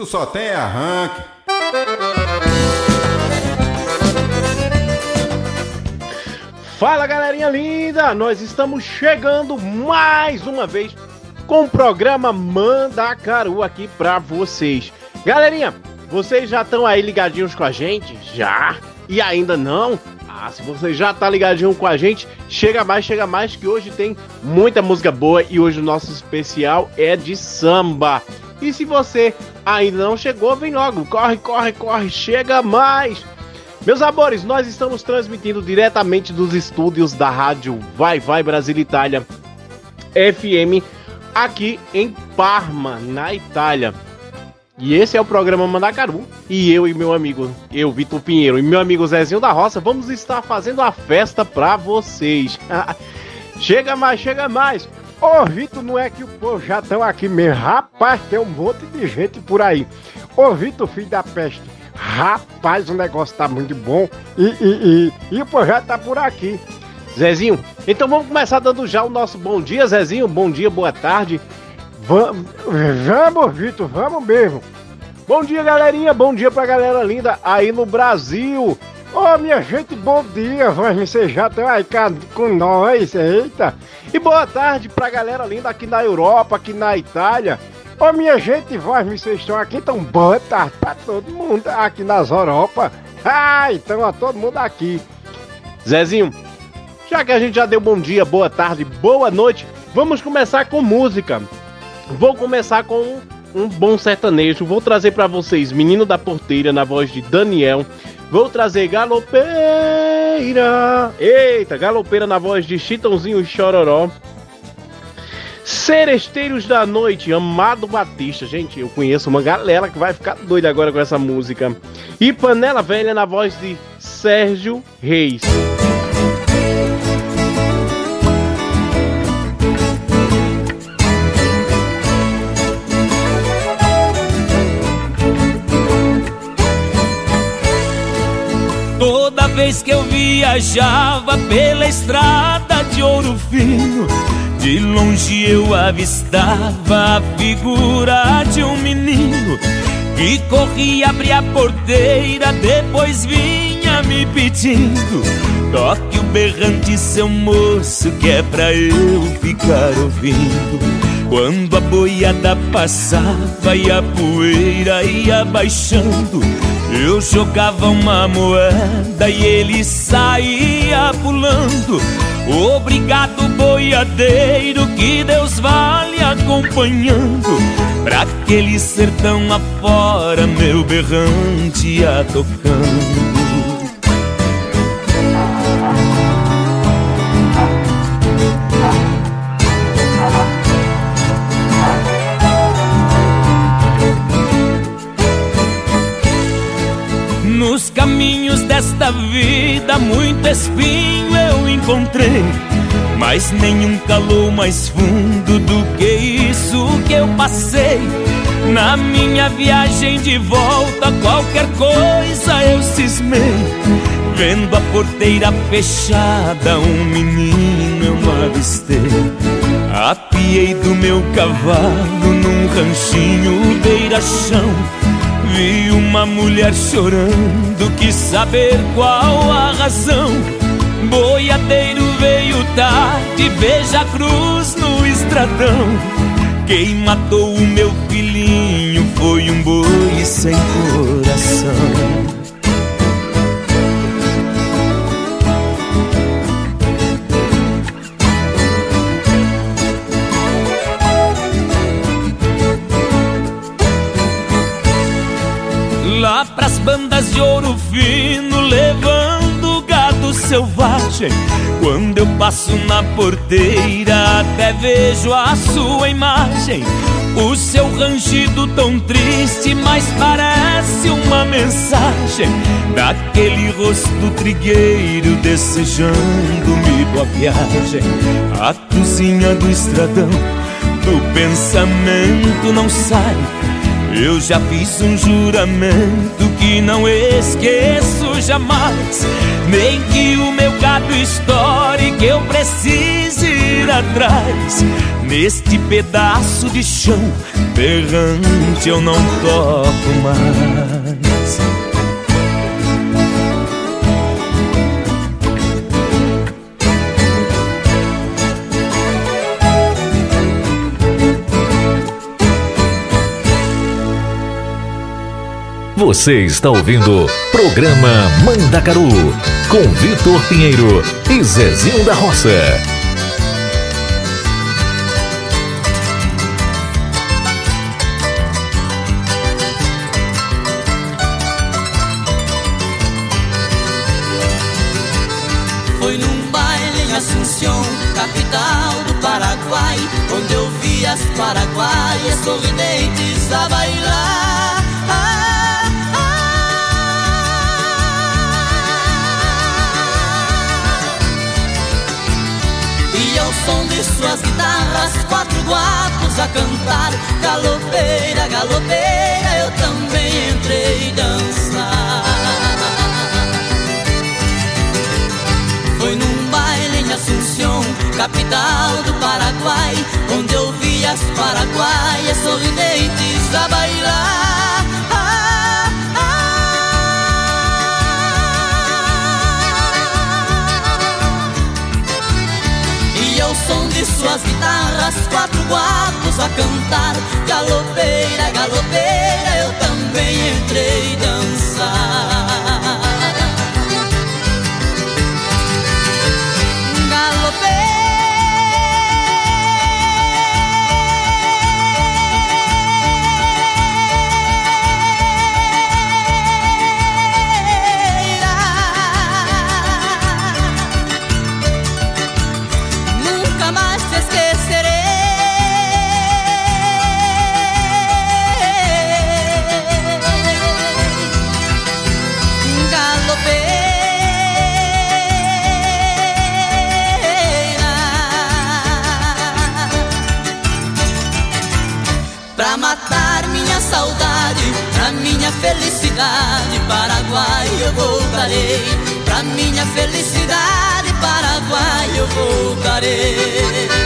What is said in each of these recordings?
Tu só tem arranque. Fala galerinha linda, nós estamos chegando mais uma vez com o programa Mandacaru aqui pra vocês. Galerinha, vocês já estão aí ligadinhos com a gente? Já? E ainda não? Ah, se você já tá ligadinho com a gente, chega mais, chega mais, que hoje tem muita música boa e hoje o nosso especial é de samba. E se você ainda não chegou, vem logo, corre, corre, corre, chega mais. Meus amores, nós estamos transmitindo diretamente dos estúdios da rádio Vai Vai Brasil Itália FM aqui em Parma, na Itália. E esse é o programa Mandacaru. E eu e meu amigo, eu, Vitor Pinheiro, e meu amigo Zezinho da Roça, vamos estar fazendo a festa pra vocês. chega mais, chega mais. Ô, Vitor, não é que o povo já estão aqui mesmo. Rapaz, tem um monte de gente por aí. Ô, Vitor, filho da peste. Rapaz, o negócio tá muito bom. E, e, e, e o povo já tá por aqui. Zezinho, então vamos começar dando já o nosso bom dia, Zezinho. Bom dia, boa tarde. Vamos, vamos, Vitor, vamos mesmo. Bom dia, galerinha. Bom dia pra galera linda aí no Brasil. Ô, oh, minha gente, bom dia. Vocês já estão aí com nós, eita. E boa tarde pra galera linda aqui na Europa, aqui na Itália. Ô, oh, minha gente, vocês estão aqui, então boa tarde pra todo mundo aqui nas Europa. Ah, então a todo mundo aqui. Zezinho, já que a gente já deu bom dia, boa tarde, boa noite, vamos começar com música. Vou começar com um, bom sertanejo. Vou trazer para vocês Menino da Porteira na voz de Daniel. Vou trazer Galopeira. Eita, Galopeira na voz de Chitãozinho Chororó. Seresteiros da Noite, Amado Batista. Gente, eu conheço uma galera que vai ficar doida agora com essa música. E Panela Velha na voz de Sérgio Reis. Vez que eu viajava pela estrada de ouro fino, de longe eu avistava a figura de um menino que corria abrir a porteira, depois vinha me pedindo: toque o berrante, seu moço, que é pra eu ficar ouvindo. Quando a boiada passava e a poeira ia baixando, eu jogava uma moeda e ele saía pulando. Obrigado, boiadeiro, que Deus vale acompanhando. Pra aquele sertão afora, meu berrante ia tocando. Caminhos desta vida, muito espinho eu encontrei. Mas nenhum calou mais fundo do que isso que eu passei. Na minha viagem de volta, qualquer coisa eu cismei. Vendo a porteira fechada, um menino eu avistei. Apiei do meu cavalo num ranchinho beira-chão Vi uma mulher chorando, quis saber qual a razão. Boiadeiro veio tarde, veja a cruz no estradão. Quem matou o meu filhinho foi um boi sem coração. Ouro fino levando gado selvagem. Quando eu passo na porteira, até vejo a sua imagem. O seu rangido tão triste, mas parece uma mensagem daquele rosto trigueiro desejando-me boa viagem. A cozinha do estradão do pensamento não sai. Eu já fiz um juramento que não esqueço jamais. Nem que o meu gado estoure, que eu precise ir atrás. Neste pedaço de chão berrante eu não toco mais. Você está ouvindo programa Mandacaru com Vitor Pinheiro e Zezinho da Roça. Foi num baile em Assunção, capital do Paraguai, onde eu vi as paraguaias sorridentes a bailar. Suas guitarras, quatro guapos a cantar. Galopeira, galopeira, eu também entrei dançar. Foi num baile em Assunção, capital do Paraguai, onde eu vi as paraguaias sorridentes a bailar. Som de suas guitarras, quatro guapos a cantar. Galopeira, galopeira, eu também entrei dançar. Felicidade, Paraguai eu voltarei. Pra minha felicidade, Paraguai eu voltarei.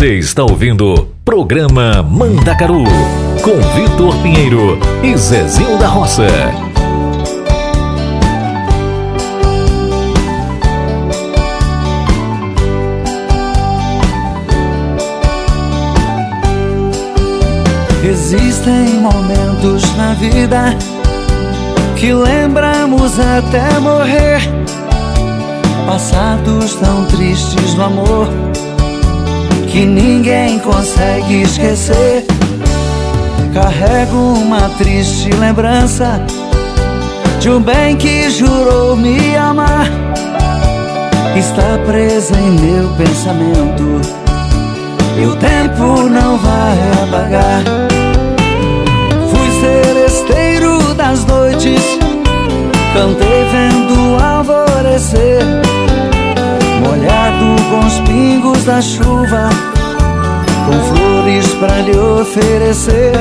Você está ouvindo programa Mandacaru com Vitor Pinheiro e Zezinho da Roça. Existem momentos na vida que lembramos até morrer. Passados tão tristes no amor que ninguém consegue esquecer. Carrego uma triste lembrança de um bem que jurou me amar. Está presa em meu pensamento e o tempo não vai apagar. Fui seresteiro das noites Cantei vendo o alvorecer, molhado com os pingos da chuva, com flores para lhe oferecer.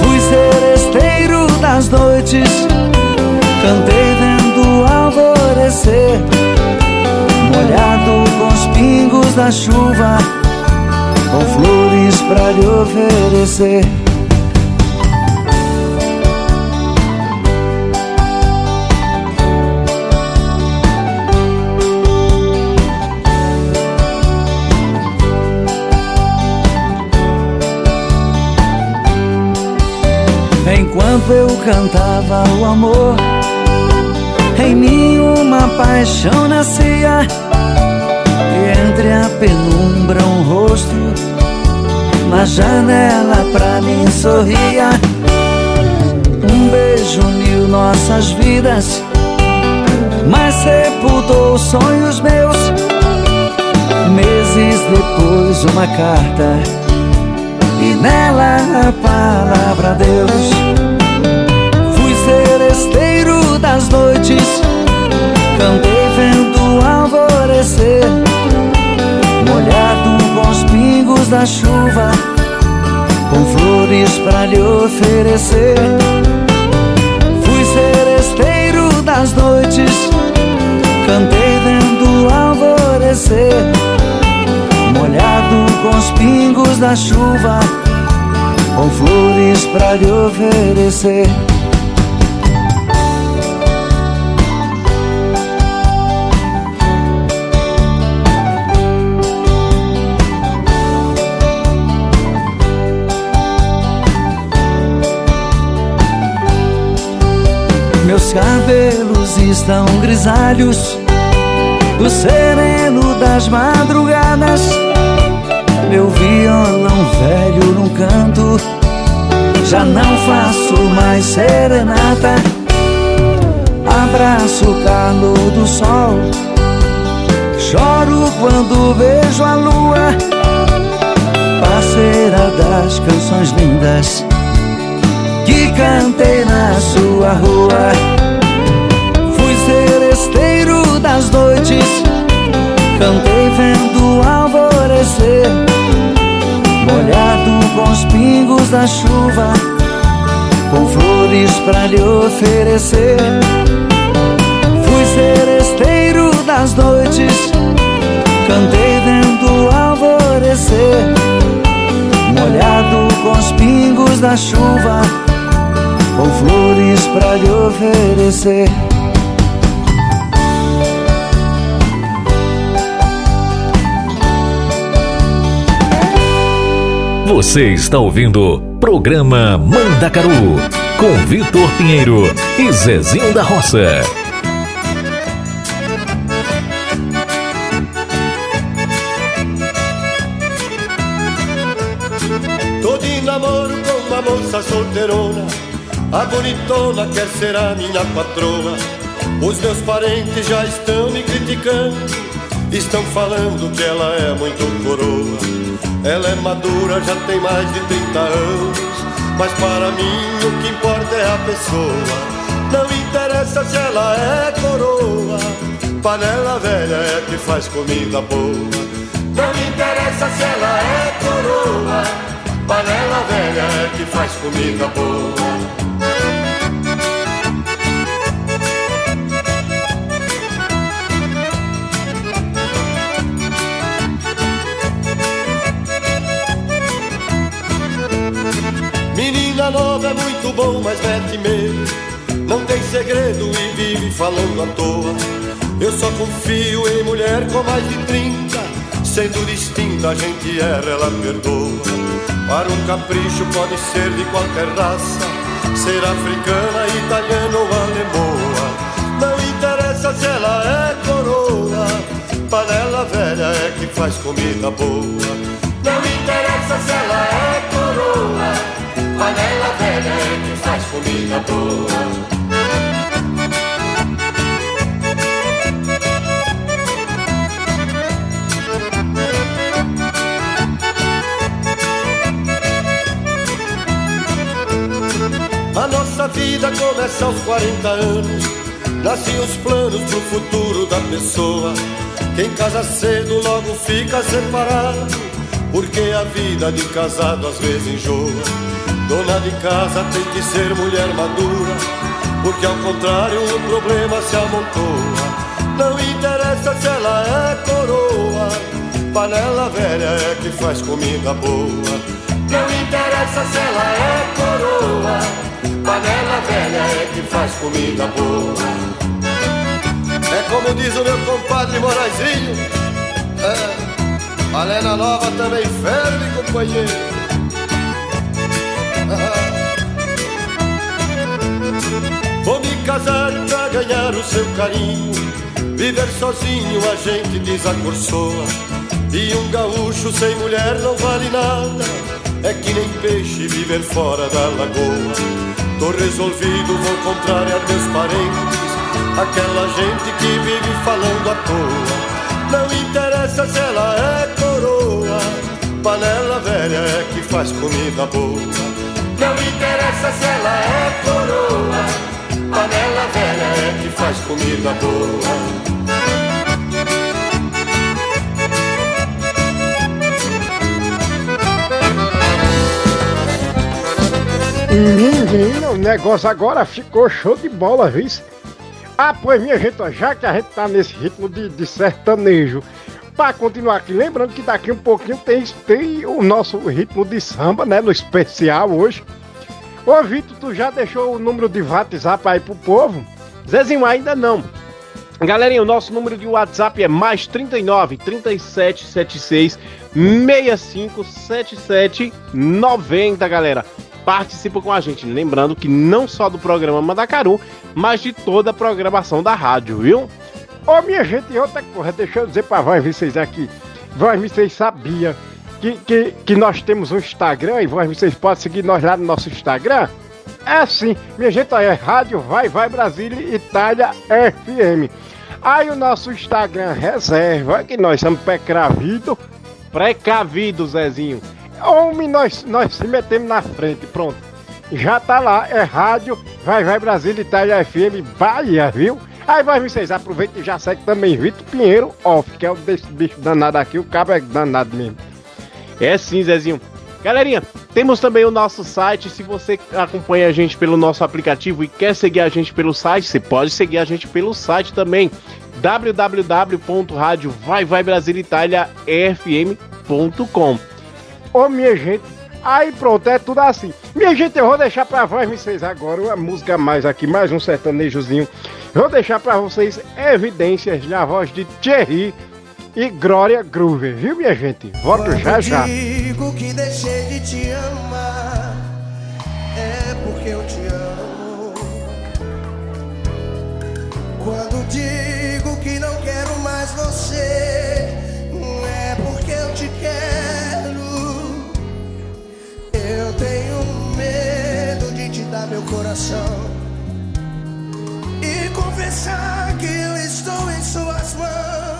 Fui seresteiro das noites, cantei vendo alvorecer, molhado com os pingos da chuva, com flores para lhe oferecer. Enquanto eu cantava o amor, em mim uma paixão nascia. E entre a penumbra um rosto, na janela pra mim sorria. Um beijo uniu nossas vidas, mas sepultou sonhos meus. Meses depois, uma carta e nela a palavra Deus. Fui seresteiro das noites, cantei vendo alvorecer, molhado com os pingos da chuva, com flores para lhe oferecer. Fui seresteiro das noites, cantei vendo alvorecer molhado com os pingos da chuva, com flores para lhe oferecer. Meus cabelos estão grisalhos do sereno das madrugadas velho num canto Já não faço mais serenata. Abraço o calor do sol Choro quando vejo a lua Parceira das canções lindas Que cantei na sua rua. Fui seresteiro das noites Cantei vendo alvorecer molhado com os pingos da chuva, com flores para lhe oferecer. Fui seresteiro das noites, cantei vendo alvorecer, molhado com os pingos da chuva, com flores para lhe oferecer. Você está ouvindo Programa Mandacaru com Vitor Pinheiro e Zezinho da Roça. Tô de namoro com uma moça solteirona, a bonitona quer ser a minha patroa. Os meus parentes já estão me criticando, estão falando que ela é muito coroa. Ela é madura, já tem mais de 30 anos. Mas para mim o que importa é a pessoa. Não interessa se ela é coroa. Panela velha é que faz comida boa. Não interessa se ela é coroa. Panela velha é que faz comida boa. Nova é muito bom, mas mete medo. Não tem segredo e vive falando à toa. Eu só confio em mulher com mais de 30. Sendo distinta, a gente erra, ela perdoa. Para um capricho pode ser de qualquer raça. Ser africana, italiana ou alemoa. Não interessa se ela é coroa. Panela velha é que faz comida boa. Não interessa se ela é coroa panela velha que faz comida boa. A nossa vida começa aos 40 anos. Nascem os planos pro futuro da pessoa. Quem casa cedo logo fica separado. Porque a vida de casado às vezes enjoa. Dona de casa tem que ser mulher madura. Porque ao contrário o problema se amontoa. Não interessa se ela é coroa. Panela velha é que faz comida boa. Não interessa se ela é coroa, panela velha é que faz comida boa. É como diz o meu compadre Moraizinho, é, panela nova também ferve, companheiro. Casar pra ganhar o seu carinho, viver sozinho a gente desacursoa. E um gaúcho sem mulher não vale nada. É que nem peixe viver fora da lagoa. Tô resolvido, vou contrariar meus parentes. Aquela gente que vive falando à toa. Não interessa se ela é coroa. Panela velha é que faz comida boa. Não interessa se ela é coroa. Panela velha é que faz comida boa. Menino, o negócio agora ficou show de bola, viu? Ah, pois minha gente, já que a gente tá nesse ritmo de, de sertanejo, para continuar aqui, lembrando que daqui um pouquinho tem, tem o nosso ritmo de samba, né, no especial hoje. Ô Vitor, tu já deixou o número de WhatsApp aí pro povo? Zezinho, ainda não. Galerinha, o nosso número de WhatsApp é mais 39 37 76 65 77 90, galera participa com a gente. Lembrando que não só do programa Mandacaru, mas de toda a programação da rádio, viu? Ô minha gente, outra coisa, deixa eu dizer pra voz vocês aqui. Voz vocês sabia que, que, que nós temos um Instagram e vocês podem seguir nós lá no nosso Instagram? É assim, minha gente, é Rádio Vai Vai Brasília Itália FM. Aí o nosso Instagram reserva que nós somos precavidos, precavidos, Zezinho Homem, nós, nós se metemos na frente, pronto. Já tá lá, é rádio, vai, vai Brasília, Itália FM, Bahia, viu? Aí vai vocês, aproveita e já segue também Vitor Pinheiro Off, que é o desse bicho danado aqui, o cabo é danado mesmo. É sim, Zezinho. Galerinha, temos também o nosso site. Se você acompanha a gente pelo nosso aplicativo e quer seguir a gente pelo site, você pode seguir a gente pelo site também www.radiovaivaibrasiliitaliafm.com Ô minha gente, aí pronto, é tudo assim. Minha gente, eu vou deixar pra vocês agora uma música mais aqui, mais um sertanejozinho. vou deixar pra vocês evidências na voz de Thierry e Glória Groover, viu minha gente? Volto já já. digo que deixei de te amar, é porque eu te amo. Quando digo que não quero mais você, é porque eu te quero. Eu tenho medo de te dar meu coração e confessar que eu estou em suas mãos.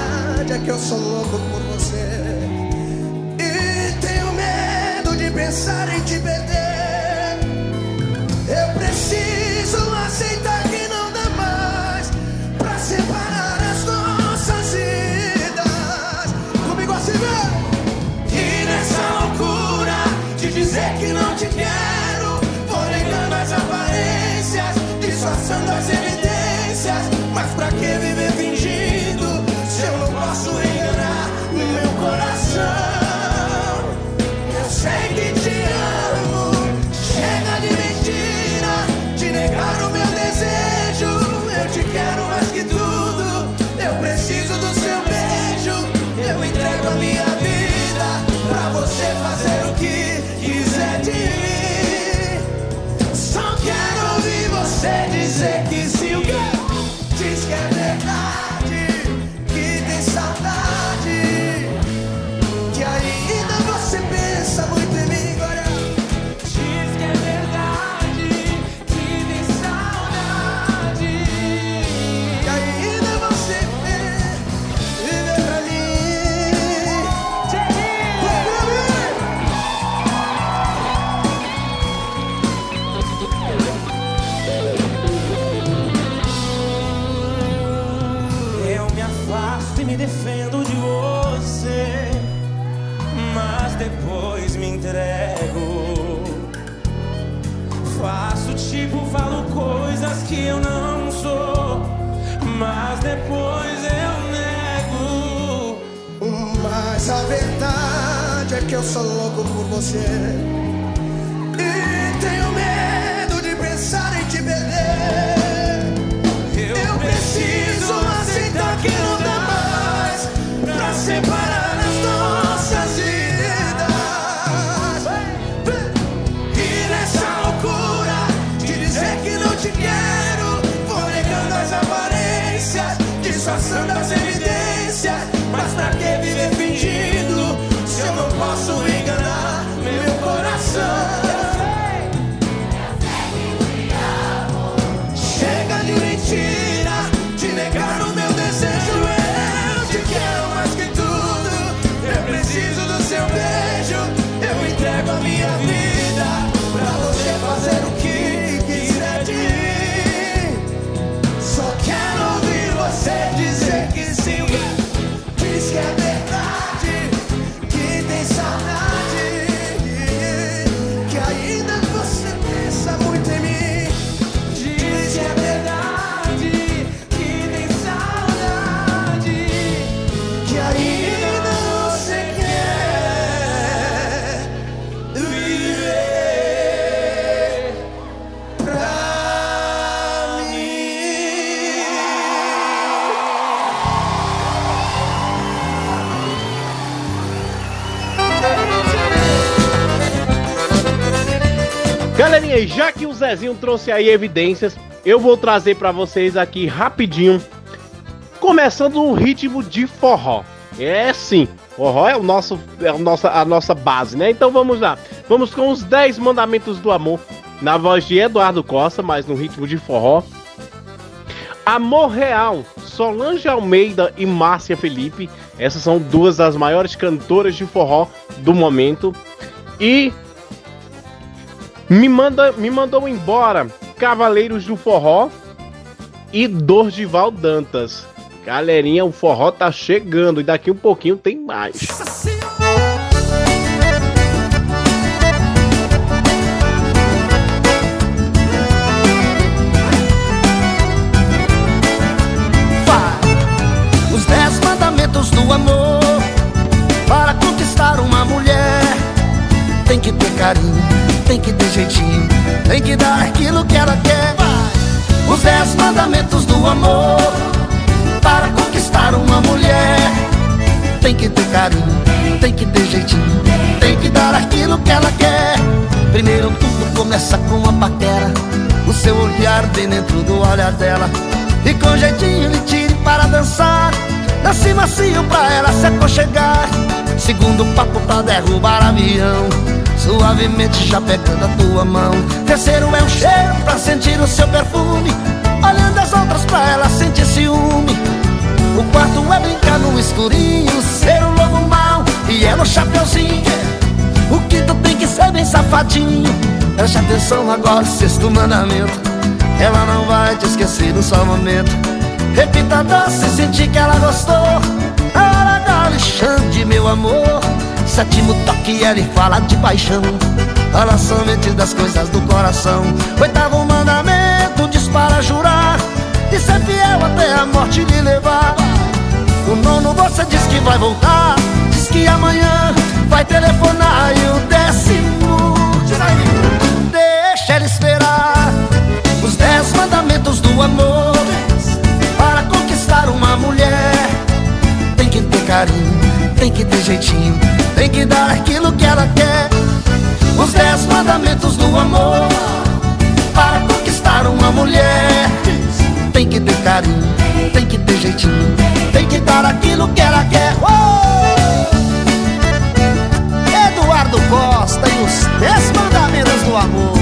é que eu sou louco por você. E tenho medo de pensar em te perder. Eu preciso aceitar que não dá mais pra separar as nossas vidas. Comigo assim! E nessa loucura de dizer que não te quero, vou negando as aparências, disfarçando as evidências. Mas pra que que eu sou louco por você. Galerinha, já que o Zezinho trouxe aí evidências, eu vou trazer pra vocês aqui rapidinho, começando um ritmo de forró. É sim, forró é, o nosso, é o nossa, a nossa base, né? Então vamos lá. Vamos com os 10 mandamentos do amor, na voz de Eduardo Costa, mas no ritmo de forró. Amor Real, Solange Almeida e Márcia Felipe. Essas são duas das maiores cantoras de forró do momento. E me, manda, me mandou embora Cavaleiros do Forró e Dordival Dantas. Galerinha, o forró tá chegando e daqui um pouquinho tem mais. Os dez mandamentos do amor Para conquistar uma mulher Tem que ter carinho, tem que ter jeitinho Tem que dar aquilo que ela quer. Os dez mandamentos do amor Para conquistar uma mulher. Tem que ter carinho, tem que ter jeitinho Tem que dar aquilo que ela quer. Primeiro tudo começa com uma paquera O seu olhar bem dentro do olhar dela. E com jeitinho lhe tire para dançar Dance macio pra ela se aconchegar. Segundo papo pra derrubar avião Suavemente já pegando a tua mão. Terceiro é um cheiro pra sentir o seu perfume. Olhando as outras pra ela sentir ciúme. O quarto é brincar no escurinho Ser o lobo mau e ela o chapeuzinho O quinto tem que ser bem safadinho. Preste atenção agora, sexto mandamento. Ela não vai te esquecer no só momento. Repita doce, sentir que ela gostou. Na hora da Alexandre, meu amor Sétimo toque, ela fala de paixão. Fala somente das coisas do coração. Oitavo mandamento, diz para jurar. E ser fiel até a morte lhe levar. O nono você diz que vai voltar. Diz que amanhã vai telefonar. E o décimo Deixa ela esperar. Os dez mandamentos do amor. Para conquistar uma mulher Tem que ter carinho, tem que ter jeitinho, tem que dar aquilo que ela quer. Os dez mandamentos do amor para conquistar uma mulher. Tem que ter carinho, tem que ter jeitinho, tem que dar aquilo que ela quer. Oh! Eduardo Costa e os dez mandamentos do amor.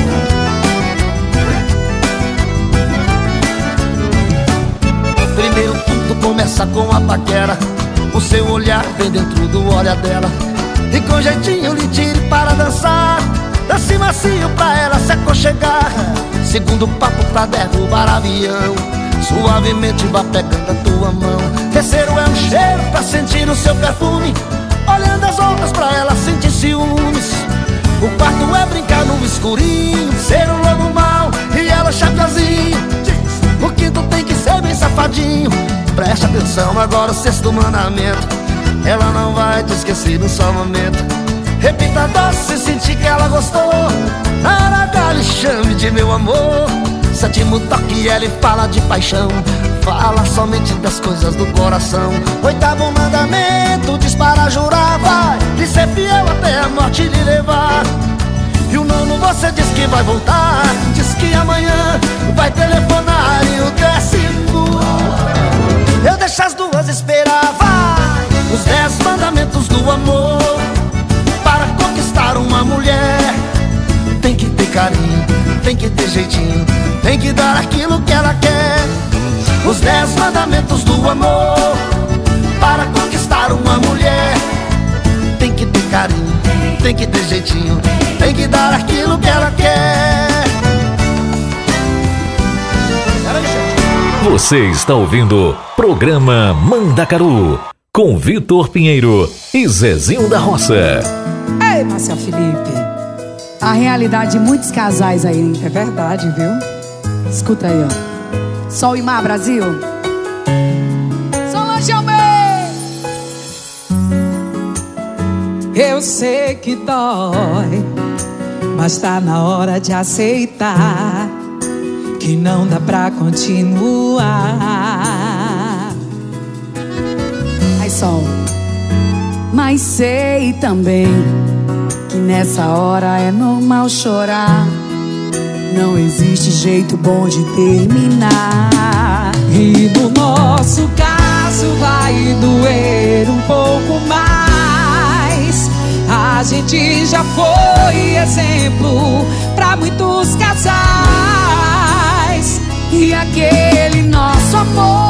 Primeiro tudo começa com a paquera o seu olhar vem dentro do olhar dela. E com jeitinho lhe tire para dançar. Dance macio pra ela se aconchegar. Segundo papo pra derrubar avião. Suavemente vá pegando a tua mão. Terceiro é um cheiro pra sentir o seu perfume. Olhando as outras pra ela sentir ciúmes. O quarto é brincar no escurinho. Ser um lobo mau e ela chapazinho O quinto tem que ser bem safadinho. Preste atenção agora o sexto mandamento. Ela não vai te esquecer num só momento. Repita doce se sentir que ela gostou. Na lhe chame de meu amor. Sétimo toque ele fala de paixão. Fala somente das coisas do coração. Oitavo mandamento diz para jurar Vai. Lhe ser fiel até a morte lhe levar E o nono você diz que vai voltar. Diz que amanhã vai telefonar E o décimo Eu deixo as duas esperar Vai. Os dez mandamentos do amor. Para conquistar uma mulher. Tem que ter carinho, tem que ter jeitinho. Tem que dar aquilo que ela quer. Os dez mandamentos do amor. Para conquistar uma mulher. Tem que ter carinho, tem que ter jeitinho Tem que dar aquilo que ela quer Você está ouvindo Programa Mandacaru Com Vitor Pinheiro e Zezinho da Roça Ei, Marcel Felipe A realidade de muitos casais aí É verdade, viu? Escuta aí, ó. Sol e Mar, Brasil. Eu sei que dói, mas tá na hora de aceitar que não dá pra continuar. Ai, Sol. Mas sei também que nessa hora é normal chorar. Não existe jeito bom de terminar. E no nosso caso vai doer Gente já foi exemplo para muitos casais. E aquele nosso amor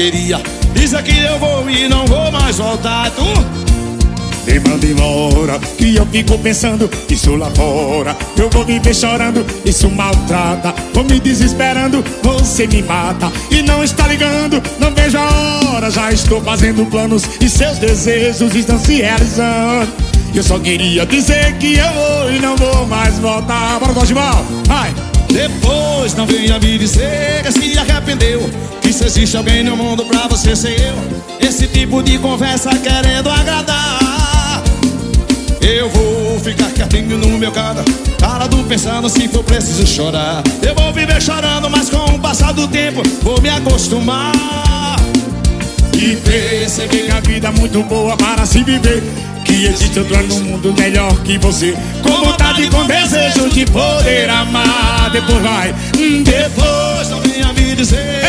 queria. Dizer que eu vou e não vou mais voltar Tu. Me manda embora Que eu fico pensando Isso lá fora. Eu vou viver chorando Isso maltrata. Vou me desesperando Você me mata. E não está ligando Não vejo a hora. Já estou fazendo planos E seus desejos estão se realizando. Eu só queria dizer que eu vou E não vou mais voltar. Bora, Dodgeball Vai. Depois não venha me dizer que se arrependeu Que se existe alguém no mundo pra você ser eu? Esse tipo de conversa querendo agradar. Eu vou ficar quietinho no meu canto Calado pensando se for preciso chorar. Eu vou viver chorando, mas com o passar do tempo Vou me acostumar. E perceber que a vida é muito boa para se viver. Que existe outro no mundo melhor que você. Com vontade e com desejo de poder amar. Depois vai, depois não venha me dizer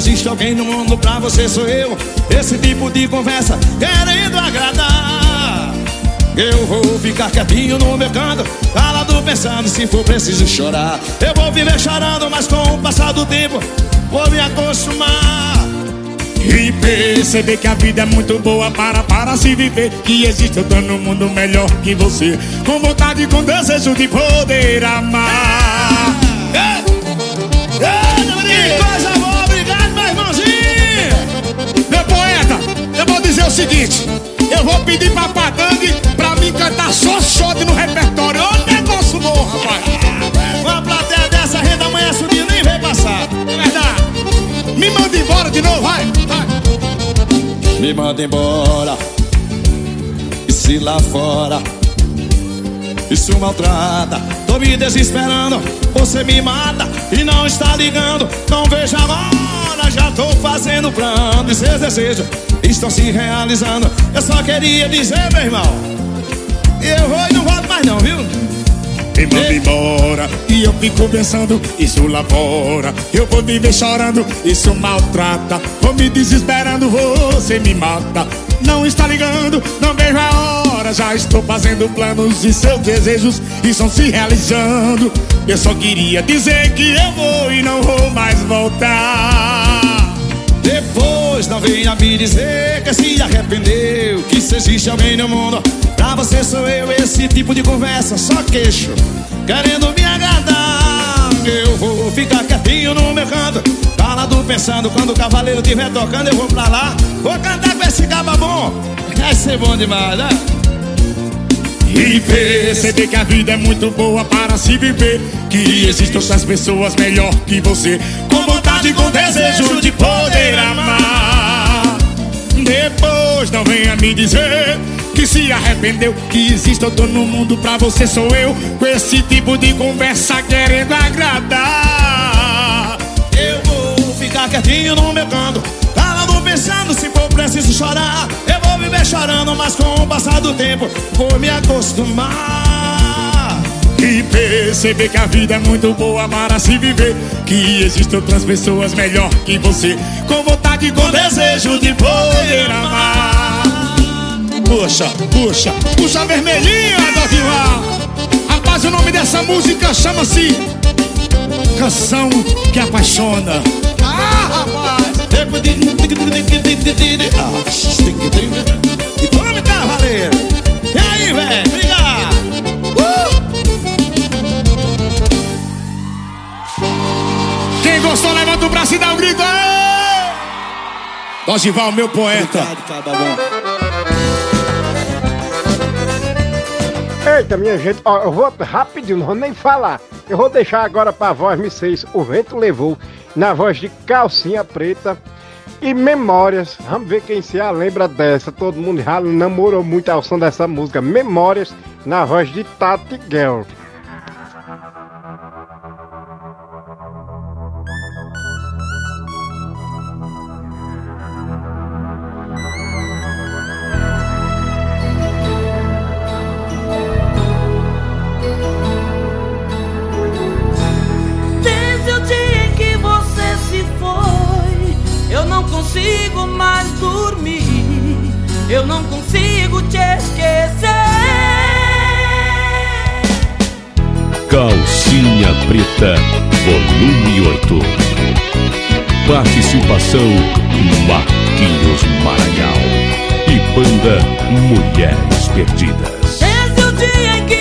existe alguém no mundo pra você sou eu. Esse tipo de conversa querendo agradar. Eu vou ficar quietinho no meu canto Calado pensando se for preciso chorar. Eu vou viver chorando, mas com o passar do tempo Vou me acostumar. E perceber que a vida é muito boa para, para se viver. Que existe outro no mundo melhor que você. Com vontade e com desejo de poder amar o seguinte: eu vou pedir pra Padangue pra mim cantar só shot no repertório. Ô negócio bom, rapaz! Uma plateia dessa renda amanhã subindo nem vem passar. É verdade. Me manda embora de novo, vai! vai. Me manda embora. E se lá fora isso maltrata. Tô me desesperando, você me mata e não está ligando. Não vejo a hora, já tô fazendo plano. E seus desejos estão se realizando. Eu só queria dizer, meu irmão, eu vou e não volto mais não, viu? Me manda embora. E eu fico pensando, isso lá fora. Eu vou viver chorando, isso maltrata. Vou me desesperando, você me mata. Não está ligando, não vejo a hora. Já estou fazendo planos e seus desejos estão se realizando. Eu só queria dizer que eu vou e não vou mais voltar. Depois não venha me dizer que se arrependeu Que se existe alguém no mundo. Pra você sou eu, esse tipo de conversa Só queixo, querendo me agradar Eu vou ficar quietinho no meu canto. Calado pensando, quando o cavaleiro estiver tocando Eu vou pra lá, vou cantar com esse caba bom. Vai ser bom demais, né? E perceber que a vida é muito boa para se viver. Que existem outras pessoas melhor que você. Com vontade e com desejo de poder amar Depois não venha me dizer que se arrependeu Que existe outro no mundo pra você sou eu Com esse tipo de conversa querendo agradar. Eu vou ficar quietinho no meu canto Calado pensando se for preciso chorar Eu vou viver chorando, mas com o passar do tempo Vou me acostumar E perceber que a vida é muito boa para se viver Que existem outras pessoas melhor que você Com vontade e com desejo de poder amar Puxa, puxa, puxa vermelhinha, Dorival. Rapaz, o nome dessa música chama-se Canção que Apaixona. Ah, rapaz! E vamos, cavaleiro! E aí, velho? Gostou, levanta o braço e dá um grito aí! Dorival, meu poeta. Obrigado, bom. Eita, minha gente, ó, eu vou rapidinho, não vou nem falar. Eu vou deixar agora pra voz me seis, O Vento Levou, na voz de Calcinha Preta e Memórias. Vamos ver quem se lembra dessa. Todo mundo já namorou muito ao som dessa música. Memórias, na voz de Tati Girl. não consigo mais dormir. Eu não consigo te esquecer. Calcinha Preta, volume 8. Participação Marquinhos Maranhão e banda Mulheres Perdidas. Esse é o dia em que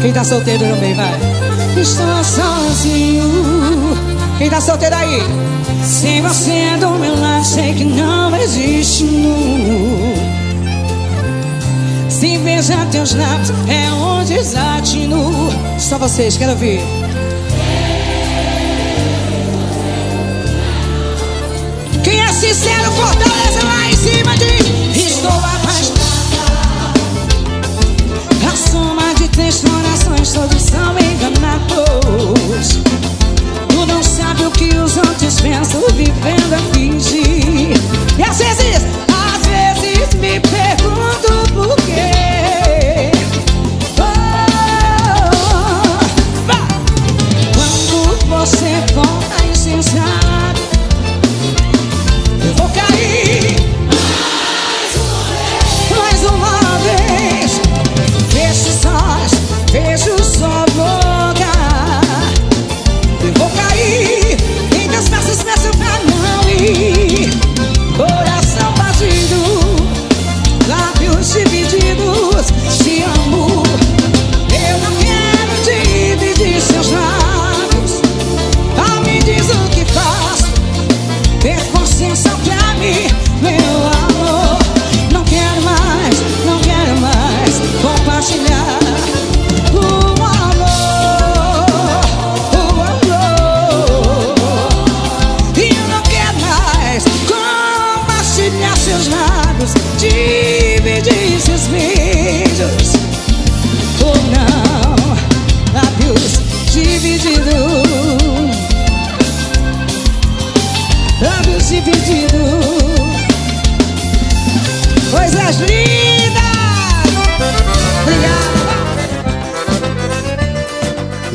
Quem tá solteiro também, vai. Estou sozinho. Quem tá solteiro aí? Sem você é do meu lado, sei que não existe nu. Se beijar teus lábios é um desatino. Só vocês, quero ouvir. Quem é sincero, fortaleza lá em cima de Estou apaixonada. Assuma de três corações, todos são enganados. Tu não sabe o que os outros pensam, vivendo a fingir. E às vezes, às vezes me pergunto por quê. Oh, oh, oh. Quando você volta insensato.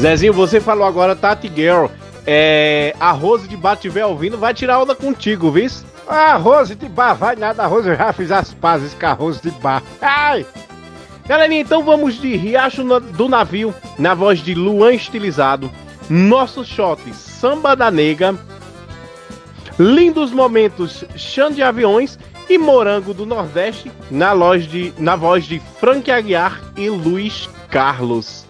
Zezinho, você falou agora, Tati Girl. É, a Rose de Bar estiver ouvindo, vai tirar onda contigo, viu? Ah, Rose de Bar, vai nada, Rose, eu já fiz as pazes com a Rose de Bar. Ai! Galerinha, então vamos de Riacho do Navio, na voz de Luan Estilizado. Nosso shot, Samba da Nega. Lindos Momentos, Chão de Aviões e Morango do Nordeste, na, de, na voz de Frank Aguiar e Luiz Carlos.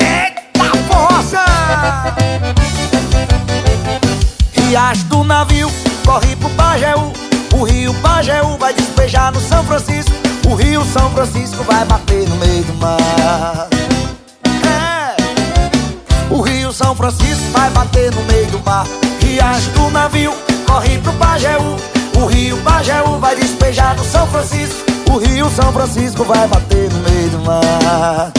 Eita força! Riacho do navio, corre pro Pajeú O rio Pajeú vai despejar no São Francisco O rio São Francisco vai bater no meio do mar! O rio São Francisco vai bater no meio do mar. Riacho do navio, corre pro Pajeú. O rio Pajeú vai despejar no São Francisco. O rio São Francisco vai bater no meio do mar.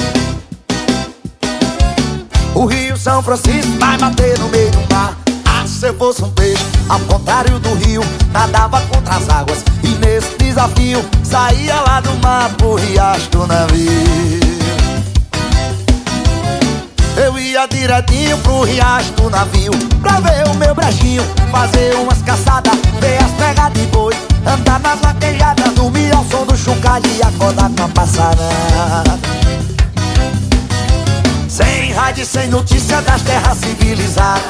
O Rio São Francisco vai bater no meio do mar. Ah, se eu fosse um peixe, ao contrário do rio Nadava contra as águas. E nesse desafio Saía lá do mar pro riacho do navio Eu ia direitinho pro riacho do navio Pra ver o meu brejinho, fazer umas caçadas Ver as pegas de boi, andar nas vaquejadas Dormir ao som do chocalho e acordar com a passada. Sem rádio, sem notícia das terras civilizadas.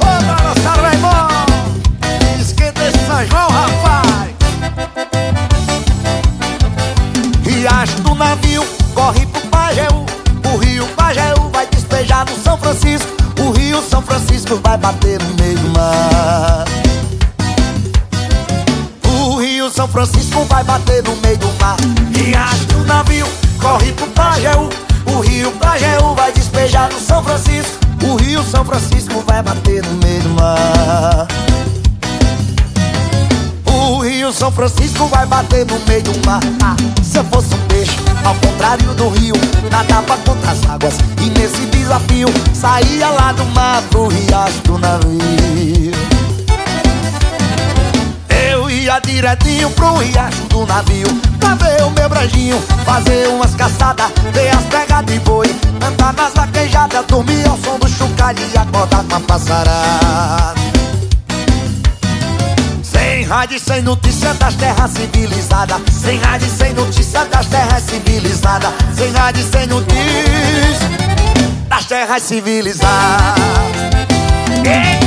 Ô, balançar, meu irmão Esquenta esse São João, rapaz. Riacho do navio, corre pro Francisco vai bater no meio do mar. O rio São Francisco vai bater no meio do mar. Riacho do navio, corre pro Pajeú. O rio Pajeú vai despejar no São Francisco. O rio São Francisco vai bater no meio do mar. O rio São Francisco vai bater no meio do mar. Ah, Se eu fosse um peixe, ao contrário do rio Nadava contra as águas e nesse desafio Saía lá do mar pro riacho do navio. Eu ia direitinho pro riacho do navio Pra ver o meu brejinho, fazer umas caçadas Ver as pegas de boi, andar nas vaquejadas Dormir ao som do chocalho e acordar com a passarada rádio sem notícia das terras civilizadas. Sem rádio sem notícia das terras civilizadas. Sem rádio sem notícia das terras civilizadas. Eita,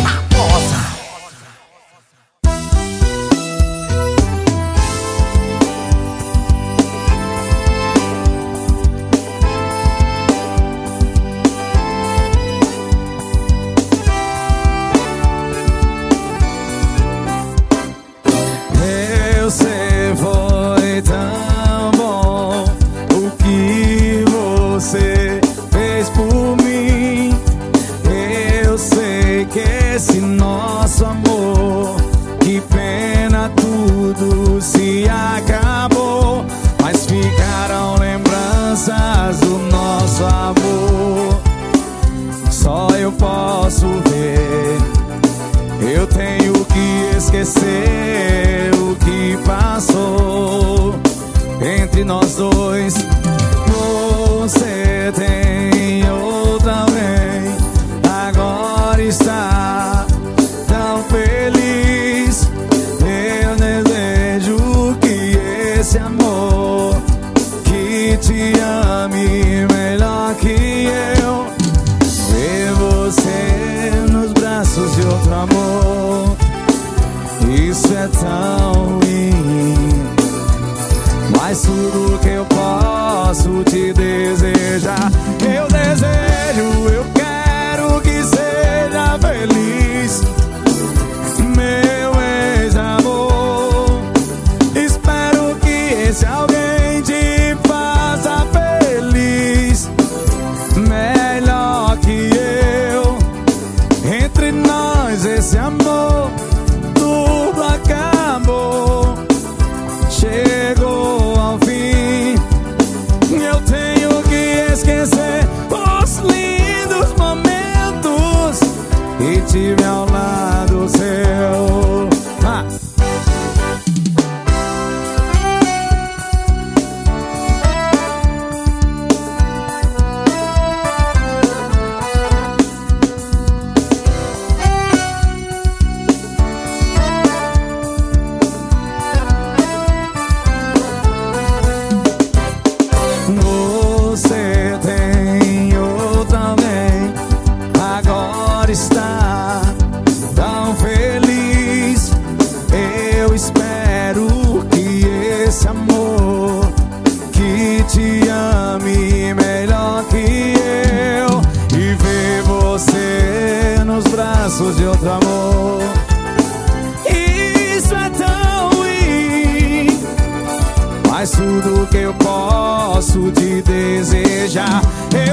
te desejar. Eu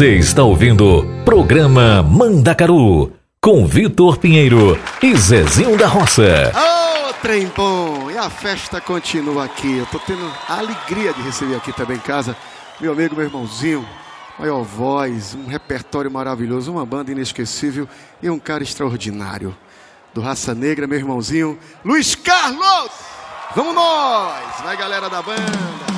Você está ouvindo Programa Mandacaru com Vitor Pinheiro e Zezinho da Roça. Ô, trem bom! E a festa continua aqui. Eu tô tendo a alegria de receber aqui também em casa meu amigo, meu irmãozinho, maior voz, um repertório maravilhoso, uma banda inesquecível e um cara extraordinário. Do Raça Negra, meu irmãozinho, Luiz Carlos! Vamos nós! Vai, galera da banda!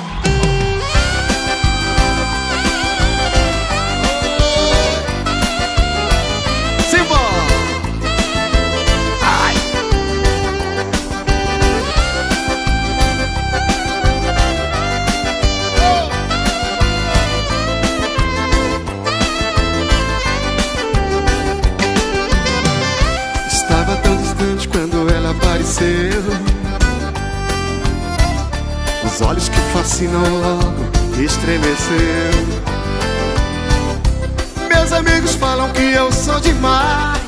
Apareceu. Os olhos que fascinam logo estremeceu. Meus amigos falam que eu sou demais.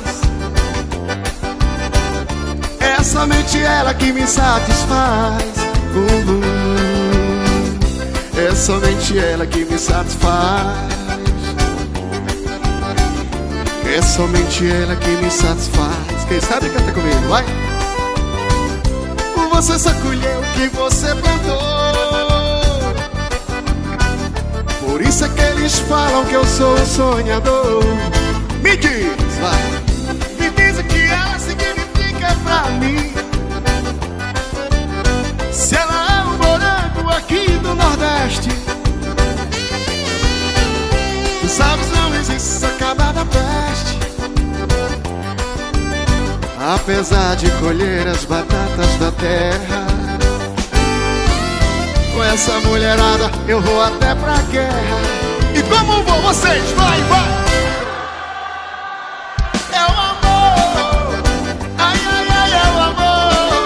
É somente ela que me satisfaz. Uh, é somente ela que me satisfaz. É somente ela que me satisfaz. Quem sabe canta comigo, vai. Você só colheu o que você plantou. Por isso é que eles falam que eu sou um sonhador. Me diz, vai. Me diz o que ela significa pra mim. Se ela é um morango aqui do Nordeste. Sabes, não existe acabar da peste. Apesar de colher as batatas da terra. Com essa mulherada eu vou até pra guerra. E como vão vocês? Vai, vai! É o amor! Ai, ai, ai, é o amor!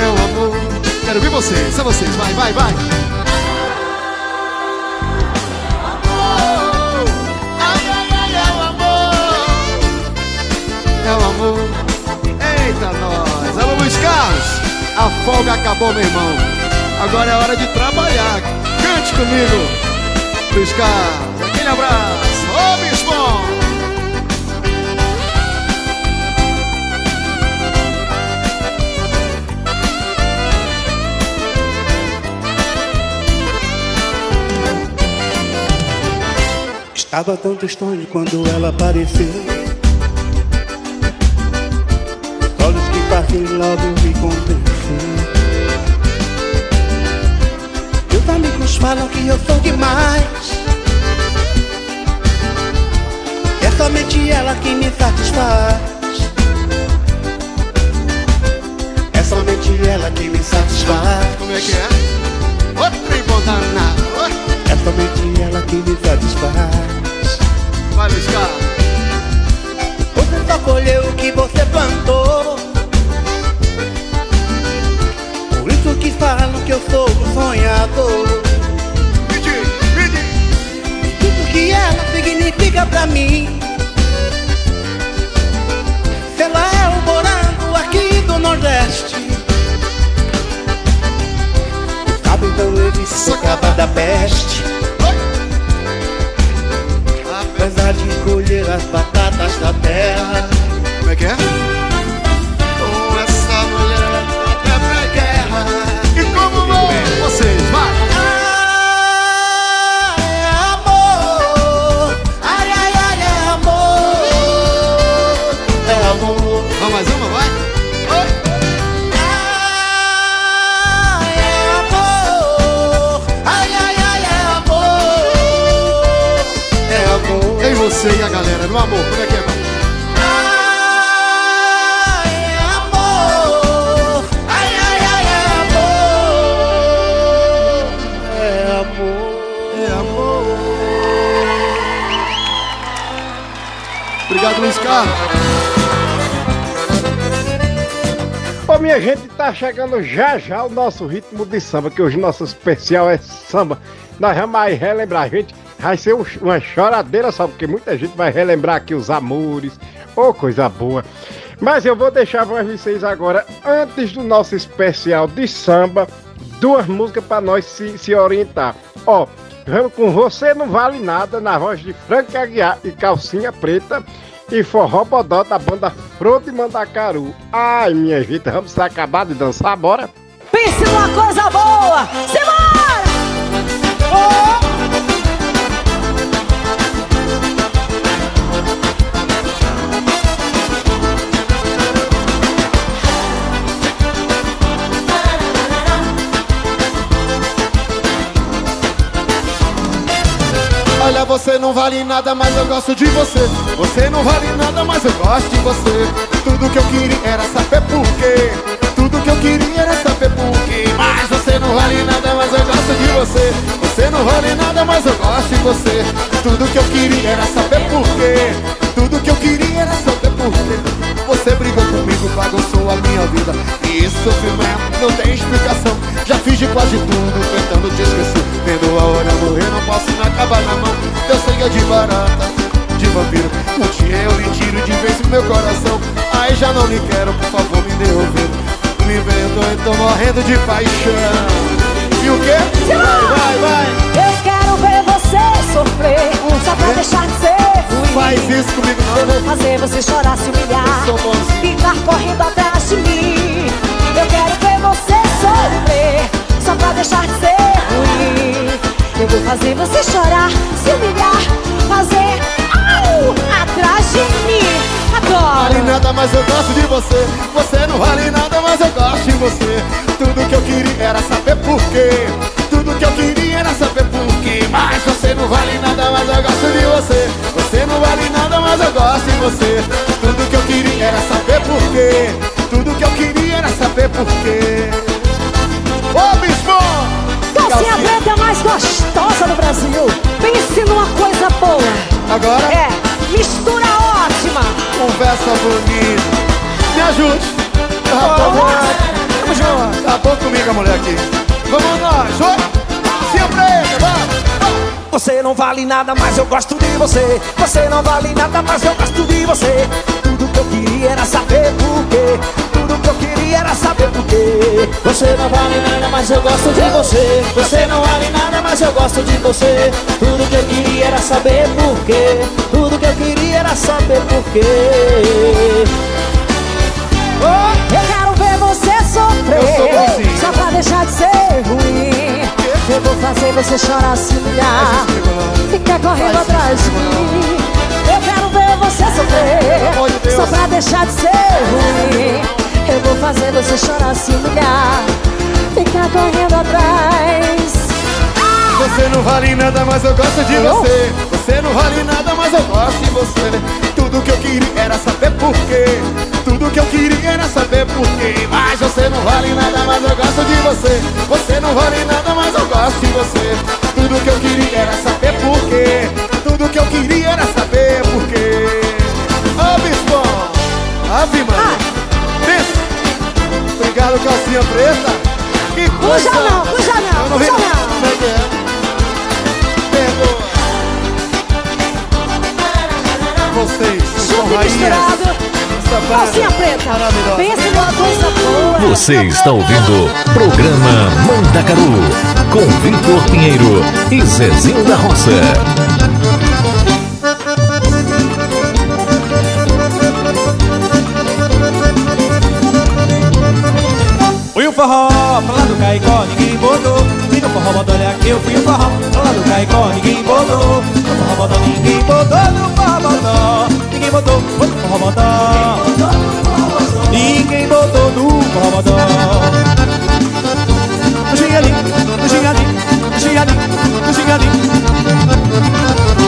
É o amor! Quero ver vocês, só vocês, vai, vai, vai! Eita, nós! Alô, Luiz Carlos! A folga acabou, meu irmão! Agora é hora de trabalhar. Cante comigo, Luiz Carlos. Aquele abraço. Ô, Bispão! Estava tão distante quando ela apareceu. Olhos que passei logo me convenceu. Meus amigos falam que eu sou demais. É somente ela que me satisfaz. É somente ela que me satisfaz. Como é que é? Outro bom danado. É somente ela que me satisfaz. Vai, Carlos. Você só colheu o que você plantou. Falam que eu sou um sonhador. Tudo que ela significa pra mim. Se ela é o morango aqui do Nordeste. Sabe então ele se acaba da peste. Apesar de colher as batatas da terra. Como é que é? Com essa mulher é pra guerra. Vocês? Vai! Chegando já já o nosso ritmo de samba, que hoje nosso especial é samba. Nós vamos aí relembrar, gente. Vai ser um- uma choradeira só, porque muita gente vai relembrar aqui os amores, ô coisa boa. Mas eu vou deixar pra vocês agora, antes do nosso especial de samba, duas músicas pra nós se, se orientar. Ó, vamos com Você Não Vale Nada, na voz de Frank Aguiar e Calcinha Preta. E forró bodó da banda Frodo e Mandacaru. Ai, minha gente, vamos acabar de dançar, bora? Pense numa coisa boa! Simbora! Você não vale nada, mas eu gosto de você. Você não vale nada, mas eu gosto de você. Tudo que eu queria era saber por quê. Tudo que eu queria era saber por quê. Mas você não vale nada, mas eu gosto de você. Você não vale nada, mas eu gosto de você. Tudo que eu queria era saber por quê. Tudo que eu queria era saber por quê. Você brigou comigo, bagunçou a minha vida. E esse sofrimento não tem explicação. Já fiz de quase tudo, tentando te esquecer. Vendo a hora morrer, não posso me acabar na mão. Eu sei que é de barata, de vampiro. Dia eu lhe tiro de vez o meu coração. Aí já não lhe quero, por favor, me devolver. Me perdoe, tô morrendo de paixão. E o quê? Vai, vai, vai. Sofrer, só pra deixar de ser ruim. Faz isso comigo não. Eu vou fazer você chorar, se humilhar, ficar correndo atrás de mim. Eu quero ver você sofrer, só pra deixar de ser ruim. Eu vou fazer você chorar, se humilhar, fazer au, atrás de mim. Vale nada, mas eu gosto de você. Você não vale nada, mas eu gosto de você. Tudo que eu queria era saber por quê. Tudo que eu queria era saber por quê. Mas você não vale nada, mas eu gosto de você. Você não vale nada, mas eu gosto de você. Tudo que eu queria era saber por quê. Tudo que eu queria era saber por quê. Ô, bispo! Calcinha preta é mais gostosa do Brasil. Pense numa coisa boa. Agora? É, mistura. Conversa bonita. Me ajude. Tá bom, Vamos junto. Tá bom comigo a mulher aqui. Vamos nós. Preta, vamos. Você não vale nada, mas eu gosto de você. Você não vale nada, mas eu gosto de você. Tudo que eu queria era saber por quê. Tudo que eu queria era saber por quê. Você não vale nada, mas eu gosto de você. Você não vale nada, mas eu gosto de você. Tudo que eu queria era saber por quê. Tudo que eu queria era saber por quê. Eu quero ver você sofrer Só pra deixar de ser ruim Eu vou fazer você chorar, se humilhar Ficar correndo atrás de mim. Eu quero ver você sofrer. Só pra deixar de ser ruim. Eu vou fazer você chorar, se humilhar Você não vale nada, mas eu gosto de você. Você não vale nada, mas eu gosto de você. Tudo que eu queria era saber por quê. Tudo que eu queria era saber por quê. Mas você não vale nada, mas eu gosto de você. Você não vale nada, mas eu gosto de você. Tudo que eu queria era saber por quê. Tudo que eu queria era saber por quê. Ô, bispão! Ave, mano! Bispo! Obrigado, calcinha preta. Que coisa! Puxa não, puxa não, puxa não. Como é que é? Vocês são rainhas. Calcinha preta maravilhosa. Pense numa coisa boa Você está ouvindo Programa Mandacaru com Vitor Pinheiro e Zezinho da Roça. Fui o forró, pra lá do Caicó, ninguém botou. No forró, olha que eu fui o forró, lá do Caicó, ninguém botou. No forró, bodó, ninguém botou, no forró, bodó. Ninguém botou, foi no forró, bodó. Ninguém botou no forró, bodó. No xingadim, no xingadim, no xingadim, no xingadim.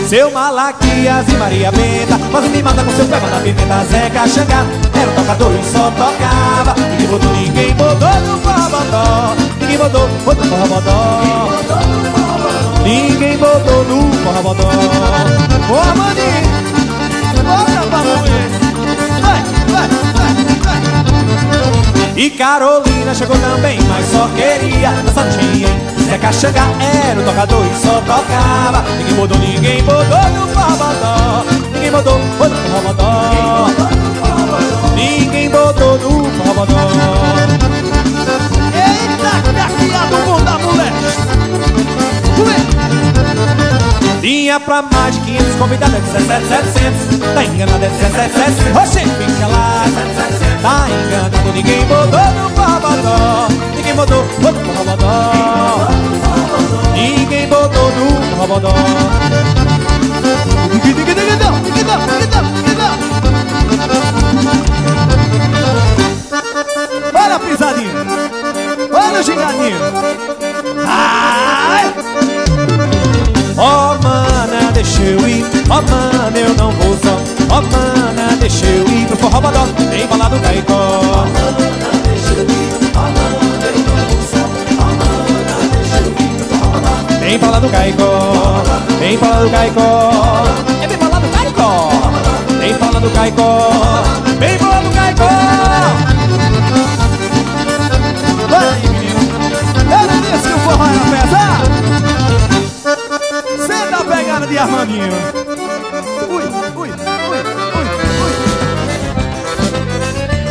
Seu Malaquias e Maria Benta Quase me mata com seu pé, manda pimenta Zeca Xangá Era o tocador e só tocava Ninguém botou, ninguém botou no forrobodó Ninguém botou, botou no forrobodó Ninguém botou no forrobodó Ô, Amani Bota pra Vai, vai, vai, vai. E Carolina chegou também, mas só queria Só tinha, hein? Zeca Xanga era o tocador e só tocava. Ninguém mudou, ninguém mudou no forrobodó Ninguém mudou, mudou no forrobodó Ninguém botou no forrobodó Tinha pra mais de 500 convidados, é 17,700 Tá enganado, é 17,700 Oxê, fica lá. Tá enganado, ninguém botou no forrobodó Ninguém botou no forrobodó Ninguém botou no forrobodó Olha a pisadinha Olha o gingadinho Ai! Ó oh, mana, deixa eu ir. Ó oh, mana, eu não vou só. Ó oh, mana, deixa eu ir pro forró Tem bala do Caicó Ó oh, mana, deixa eu ir. Ó oh, mana, eu não vou só. Ó oh, mana, deixa eu ir pro forró bodó. Tem bala do Caicó Tem bala do Caicó É bem do Caicó Tem bala do Caicó Bem forró era pesado Senta a pegada de Armandinho. Ui, ui, ui, ui, ui.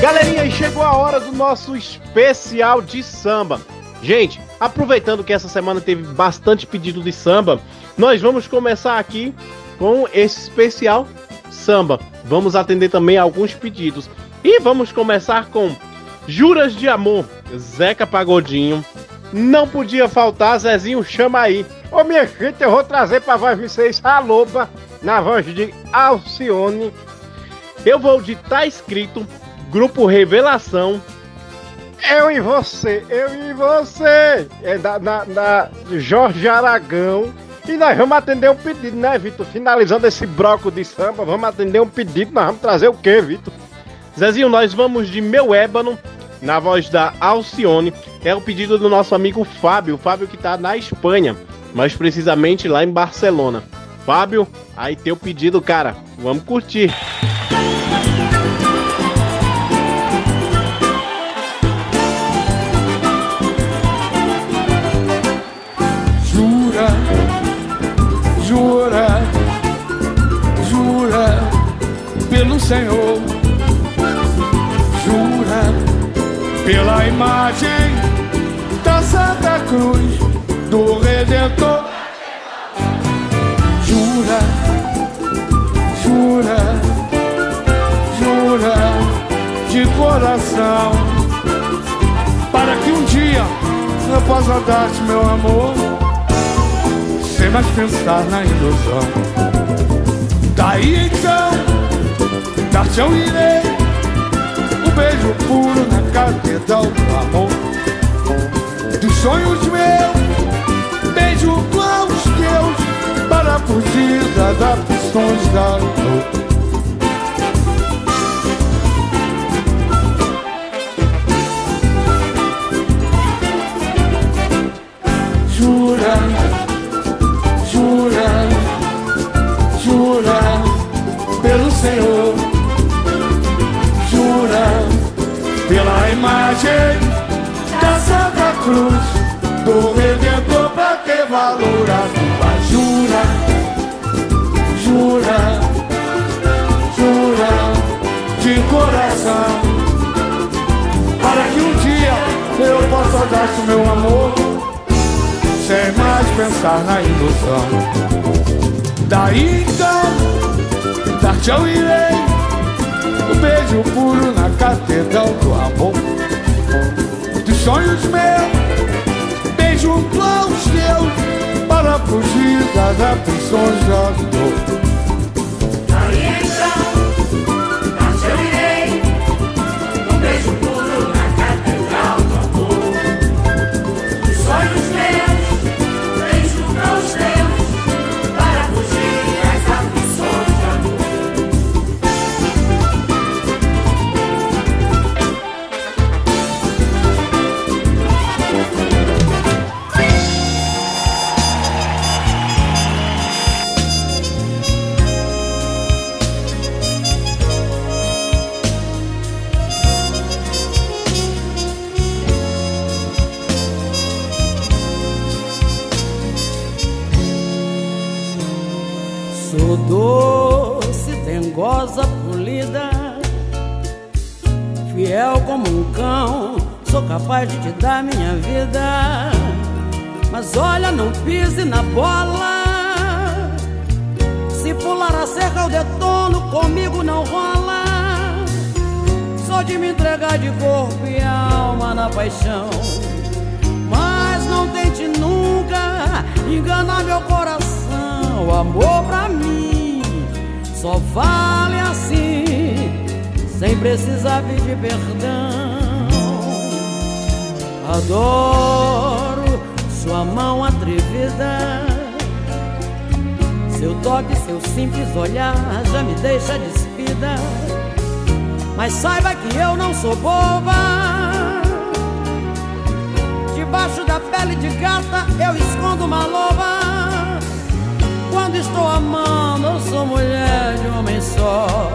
Galerinha, chegou a hora do nosso especial de samba. Gente, aproveitando que essa semana teve bastante pedido de samba, nós vamos começar aqui com esse especial samba. Vamos atender também alguns pedidos. E vamos começar com Juras de Amor, Zeca Pagodinho. Não podia faltar, Zezinho, chama aí. Ô minha gente, eu vou trazer pra voz vocês a loba na voz de Alcione. Eu vou de Tá Escrito, Grupo Revelação. Eu e você, eu e você. É da, da, da Jorge Aragão. E nós vamos atender um pedido, né, Vitor? Finalizando esse bloco de samba, vamos atender um pedido. Nós vamos trazer o quê, Vitor? Zezinho, nós vamos de Meu Ébano, na voz da Alcione. É o pedido do nosso amigo Fábio, Fábio que tá na Espanha mais precisamente lá em Barcelona. Fábio, aí teu pedido, cara. Vamos curtir. Jura, jura, jura pelo Senhor, pela imagem da Santa Cruz do Redentor. Jura, jura, jura de coração, para que um dia eu possa dar-te meu amor, sem mais pensar na ilusão. Daí então, dar-te eu irei, beijo puro na catedral do amor, dos sonhos meus junto aos teus para fugir das aflições da dor. Pela imagem da Santa Cruz. Do Redentor valor a tua jura, jura, jura de coração, para que um dia eu possa dar-te meu amor, sem mais pensar na ilusão. Daí então, dar-te eu irei, um beijo puro na catedral do amor, dos sonhos meus, beijo aos teus para fugir das aflições da pise na bola. Se pular a cerca, eu detono, comigo não rola. Sou de me entregar de corpo e alma na paixão. Mas não tente nunca enganar meu coração. O amor pra mim só vale assim, sem precisar pedir perdão. Adoro sua mão atrevida. Seu toque, seu simples olhar já me deixa despida. Mas saiba que eu não sou boba. Debaixo da pele de gata eu escondo uma loba. Quando estou amando, eu sou mulher de homem só.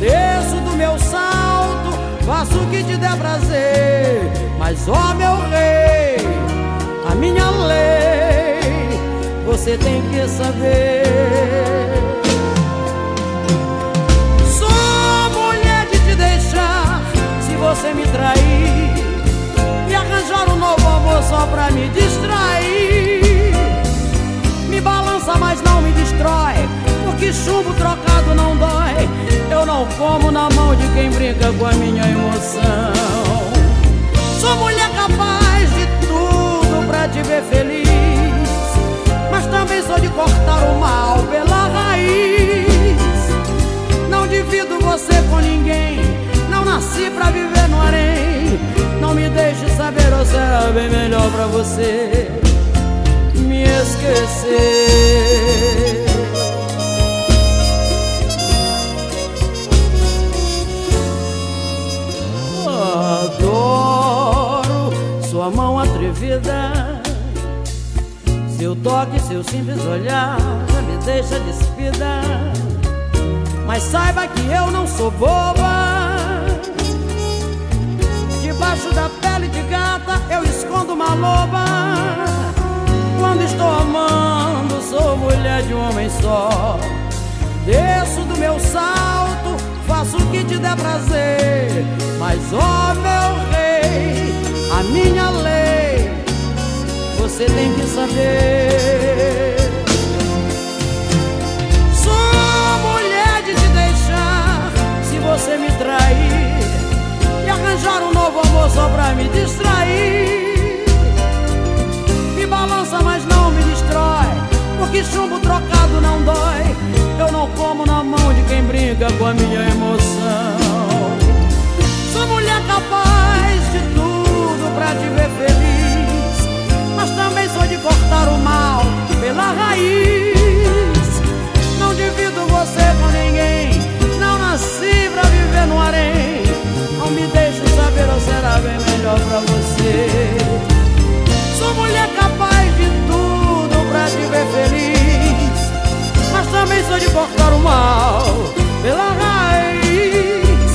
Desço do meu salto, faço o que te der prazer. Mas ó meu rei, a minha lei, você tem que saber. Sou mulher de te deixar se você me trair e arranjar um novo amor só pra me distrair. Me balança, mas não me destrói, porque chumbo trocado não dói. Eu não como na mão de quem brinca com a minha emoção. Sou mulher capaz de tudo pra te ver sou de cortar o mal pela raiz. Não divido você com ninguém, não nasci pra viver no harém. Não me deixe saber ou será bem melhor pra você me esquecer. Seu toque, seu simples olhar já me deixa despida. Mas saiba que eu não sou boba. Debaixo da pele de gata eu escondo uma loba. Quando estou amando, sou mulher de um homem só. Desço do meu salto, faço o que te der prazer. Mas ó meu rei, a minha lei, você tem que saber. Sou mulher de te deixar se você me trair e arranjar um novo amor só pra me distrair. Me balança, mas não me destrói, porque chumbo trocado não dói. Eu não como na mão de quem brinca com a minha emoção. Sou mulher capaz de tudo pra te ver feliz, sou de cortar o mal pela raiz. Não divido você com ninguém, não nasci pra viver no harém. Não me deixe saber ou será bem melhor pra você. Sou mulher capaz de tudo pra te ver feliz, mas também sou de cortar o mal pela raiz.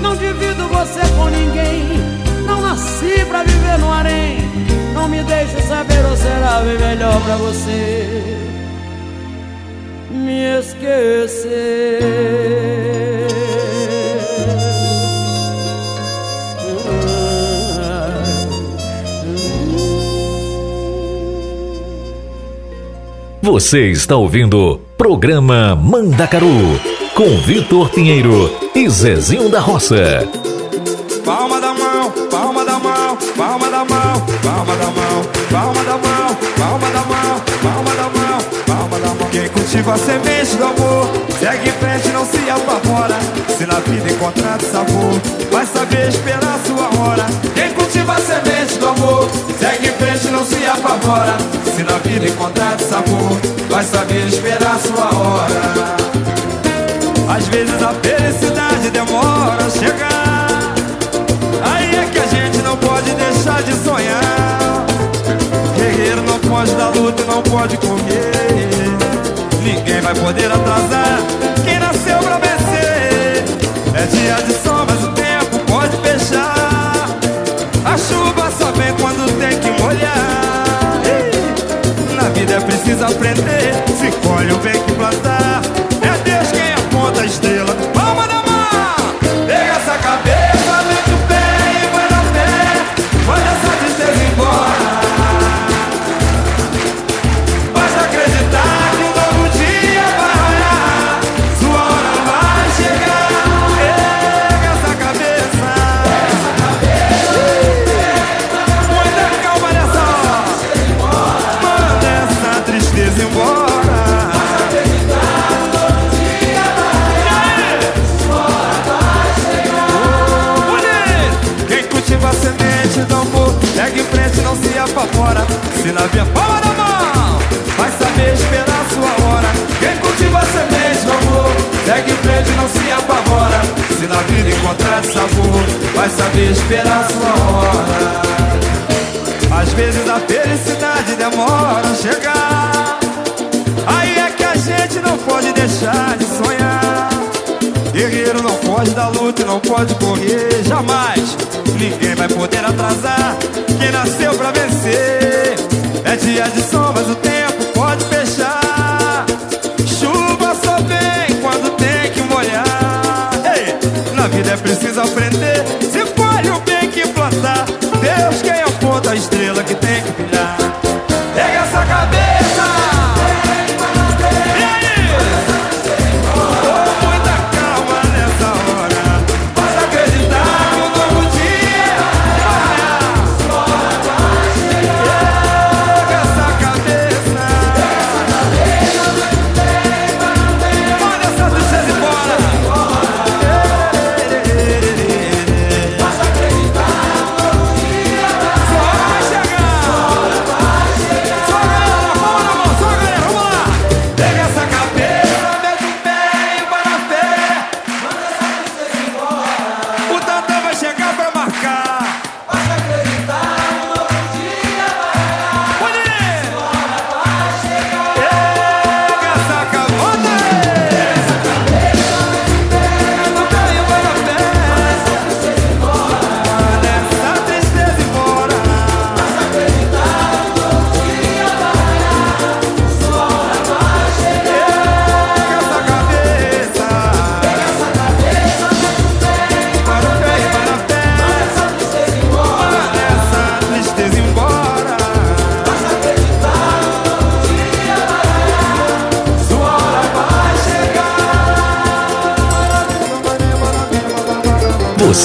Não divido você com ninguém, não nasci pra viver no harém. Não me deixe saber ou será bem melhor pra você me esquecer. Você está ouvindo Programa Mandacaru com Vitor Pinheiro e Zezinho da Roça. Palma da mão, palma da mão, palma da mão, palma da mão, palma da mão, palma da mão. Quem cultiva a semente do amor, segue em frente, não se apavora. Se na vida encontrar sabor, vai saber esperar sua hora. Quem cultiva a semente do amor, segue em frente, não se apavora. Se na vida encontrar sabor, vai saber esperar sua hora. Às vezes a felicidade demora a chegar. Aí é que a gente não pode deixar de sonhar. Guerreiro não pode dar luta e não pode comer. Ninguém vai poder atrasar quem nasceu pra vencer. É dia de sol, mas o tempo pode fechar. A chuva só vem quando tem que molhar. Na vida é preciso aprender. Se não pode correr jamais. Ninguém vai poder atrasar quem nasceu pra vencer. É dia de sol, mas o tempo pode fechar. Chuva só vem quando tem que molhar. Ei, na vida é preciso aprender. Se colhe o bem que plantar. Deus quem aponta a estrela que tem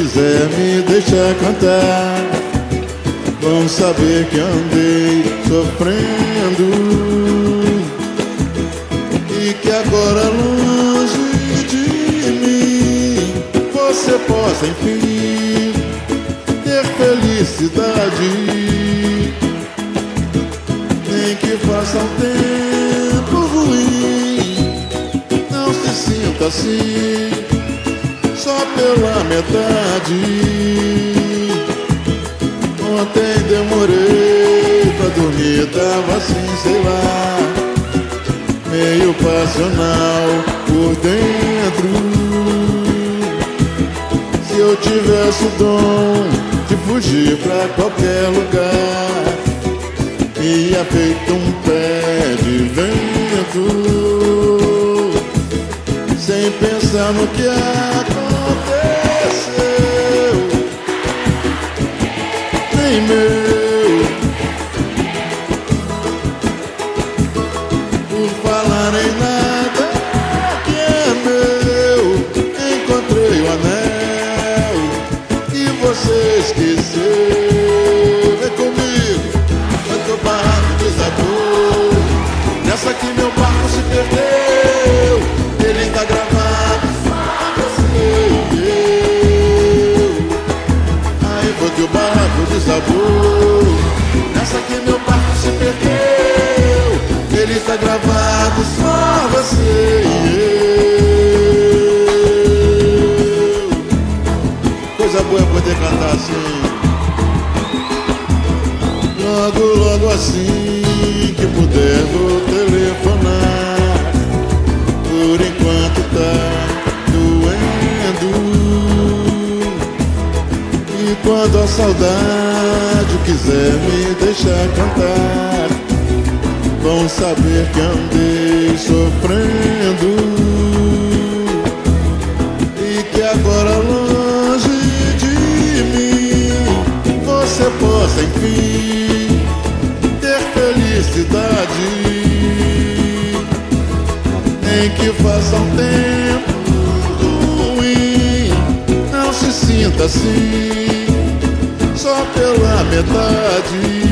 Quiser me deixar cantar Vão saber que andei sofrendo. E que agora longe de mim Você possa enfim ter felicidade. Nem que faça um tempo ruim Não se sinta assim Só pela metade. Ontem demorei pra dormir Tava assim, sei lá. Meio passional por dentro. Se eu tivesse o dom de fugir pra qualquer lugar, ia feito um pé de vento, sem pensar no que aconteceu. Nem Nessa que meu barco se perdeu, ele tá gravado só você e eu. Coisa boa é poder cantar assim. Logo, logo assim que puder vou telefonar. quando a saudade quiser me deixar cantar, vão saber que andei sofrendo. E que agora longe de mim você possa enfim ter felicidade, nem que faça um tempo ruim, não se sinta assim pela metade.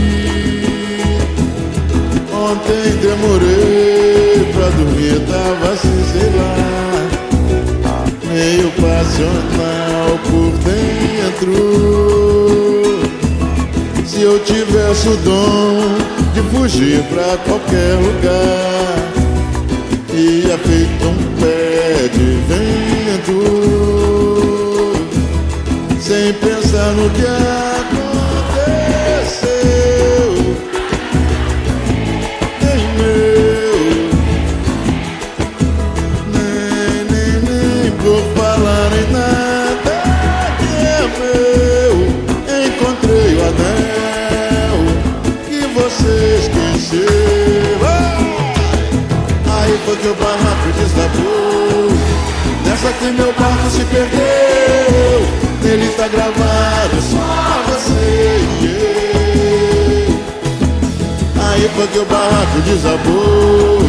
Ontem demorei pra dormir Tava assim, sei lá Meio passional por dentro. Se eu tivesse o dom de fugir pra qualquer lugar Ia feito um pé de vento. Sem pensar no que aconteceu que meu barco se perdeu. Nele tá gravado só você Aí foi que o barraco desabou.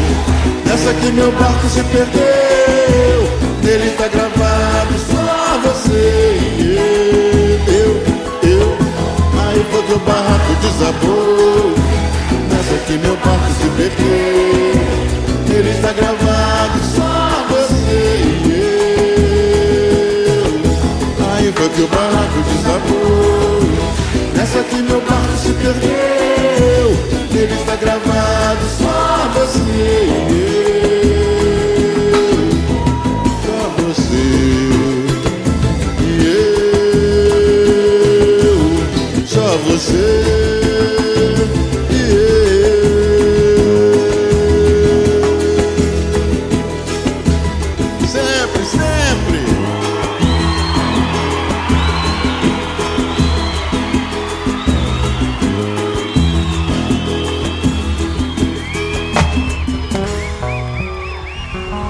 Nessa que meu barco se perdeu. Nele tá gravado só você eu. Eu, Aí foi que o barraco desabou. Nessa que meu barco se perdeu. Nele está gravado Aí foi que o barraco desabou. Nessa que meu barco se perdeu Nele está gravado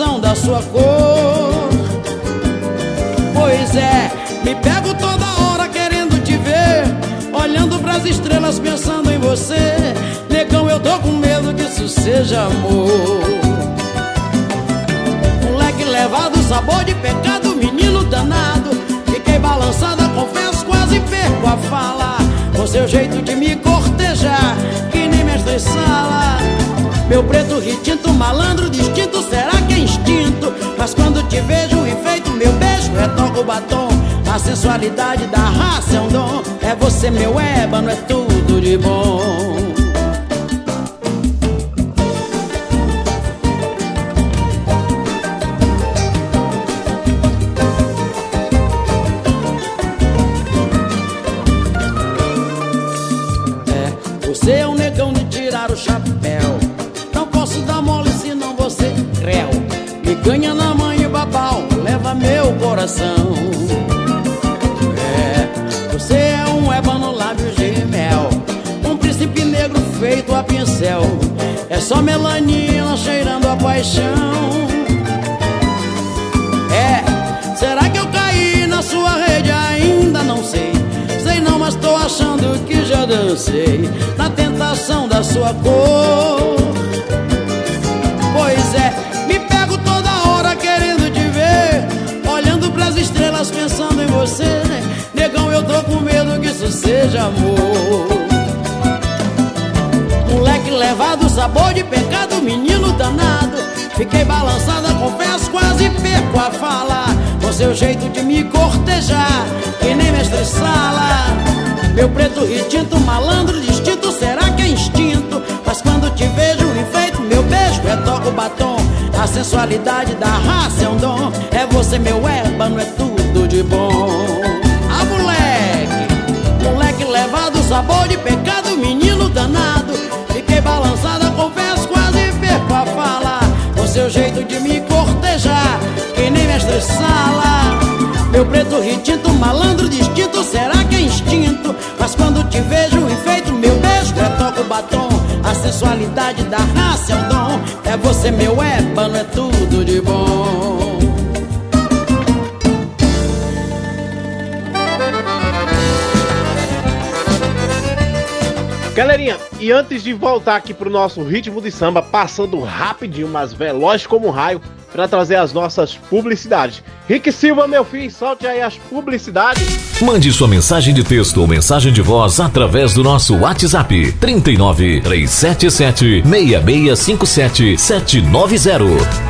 Tentação da sua cor. Pois é, me pego toda hora querendo te ver, olhando pras estrelas pensando em você. Negão, eu tô com medo que isso seja amor. Moleque levado, sabor de pecado, menino danado. Fiquei balançada, confesso, quase perco a fala. Com seu jeito de me cortejar, que nem mestre sala. Meu preto retinto, malandro distinto, será que é instinto? Mas quando te vejo enfeito, meu beijo retoca o batom. A sensualidade da raça é um dom. É você, meu ébano, é tudo de bom. Paixão. É, será que eu caí na sua rede? Ainda não sei. Sei não, mas tô achando que já dancei na tentação da sua cor. Pois é, me pego toda hora querendo te ver, olhando pras estrelas pensando em você. Negão, eu tô com medo que isso seja amor. Sabor de pecado, menino danado. Fiquei balançada, confesso, quase perco a fala. Com seu jeito de me cortejar, que nem mestre sala. Meu preto retinto, malandro distinto, será que é instinto? Mas quando te vejo enfeito, meu beijo é toco batom. A sensualidade da raça é um dom. É você, meu ébano, é tudo de bom. Ah, moleque, moleque levado, sabor de pecado, menino danado. Fiquei balançada, jeito de me cortejar, que nem mestre sala. Meu preto retinto, malandro distinto, será que é instinto? Mas quando te vejo enfeito, meu beijo é toco batom. A sensualidade da raça é um dom. É você, meu ébano, é tudo de bom. Galerinha, e antes de voltar aqui pro nosso ritmo de samba, passando rapidinho, mas veloz como um raio, para trazer as nossas publicidades. Rick Silva, meu filho, solte aí as publicidades. Mande sua mensagem de texto ou mensagem de voz através do nosso WhatsApp 39 377 6657 790.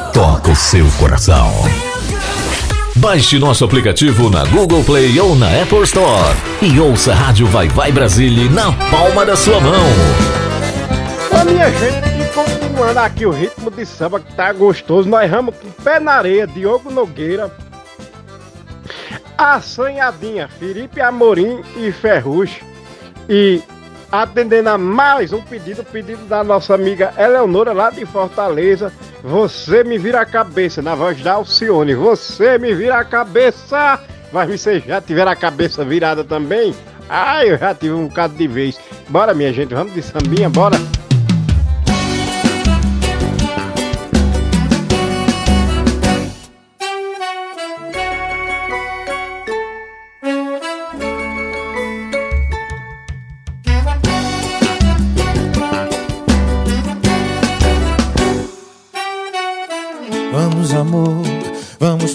toca o seu coração. Baixe nosso aplicativo na Google Play ou na Apple Store e ouça a Rádio Vai Vai Brasília na palma da sua mão. Ô minha gente, continuando aqui o ritmo de samba que tá gostoso, nós vamos com pé na areia, Diogo Nogueira, Assanhadinha, Felipe Amorim e Ferrugem. E atendendo a mais um pedido, pedido da nossa amiga Eleonora lá de Fortaleza. Você me vira a cabeça, na voz da Alcione. Você me vira a cabeça. Mas vocês já tiveram a cabeça virada também? Ah, eu já tive um bocado de vez. Bora, minha gente, vamos de sambinha, bora.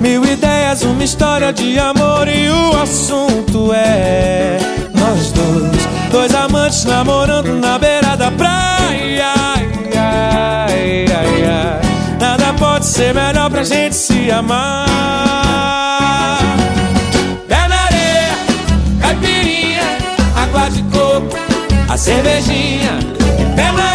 Mil ideias, uma história de amor e o assunto é nós dois. Dois amantes namorando na beira da praia. Ai, ai, ai. Nada pode ser melhor pra gente se amar. Pé na areia, caipirinha, água de coco, a cervejinha. Pé na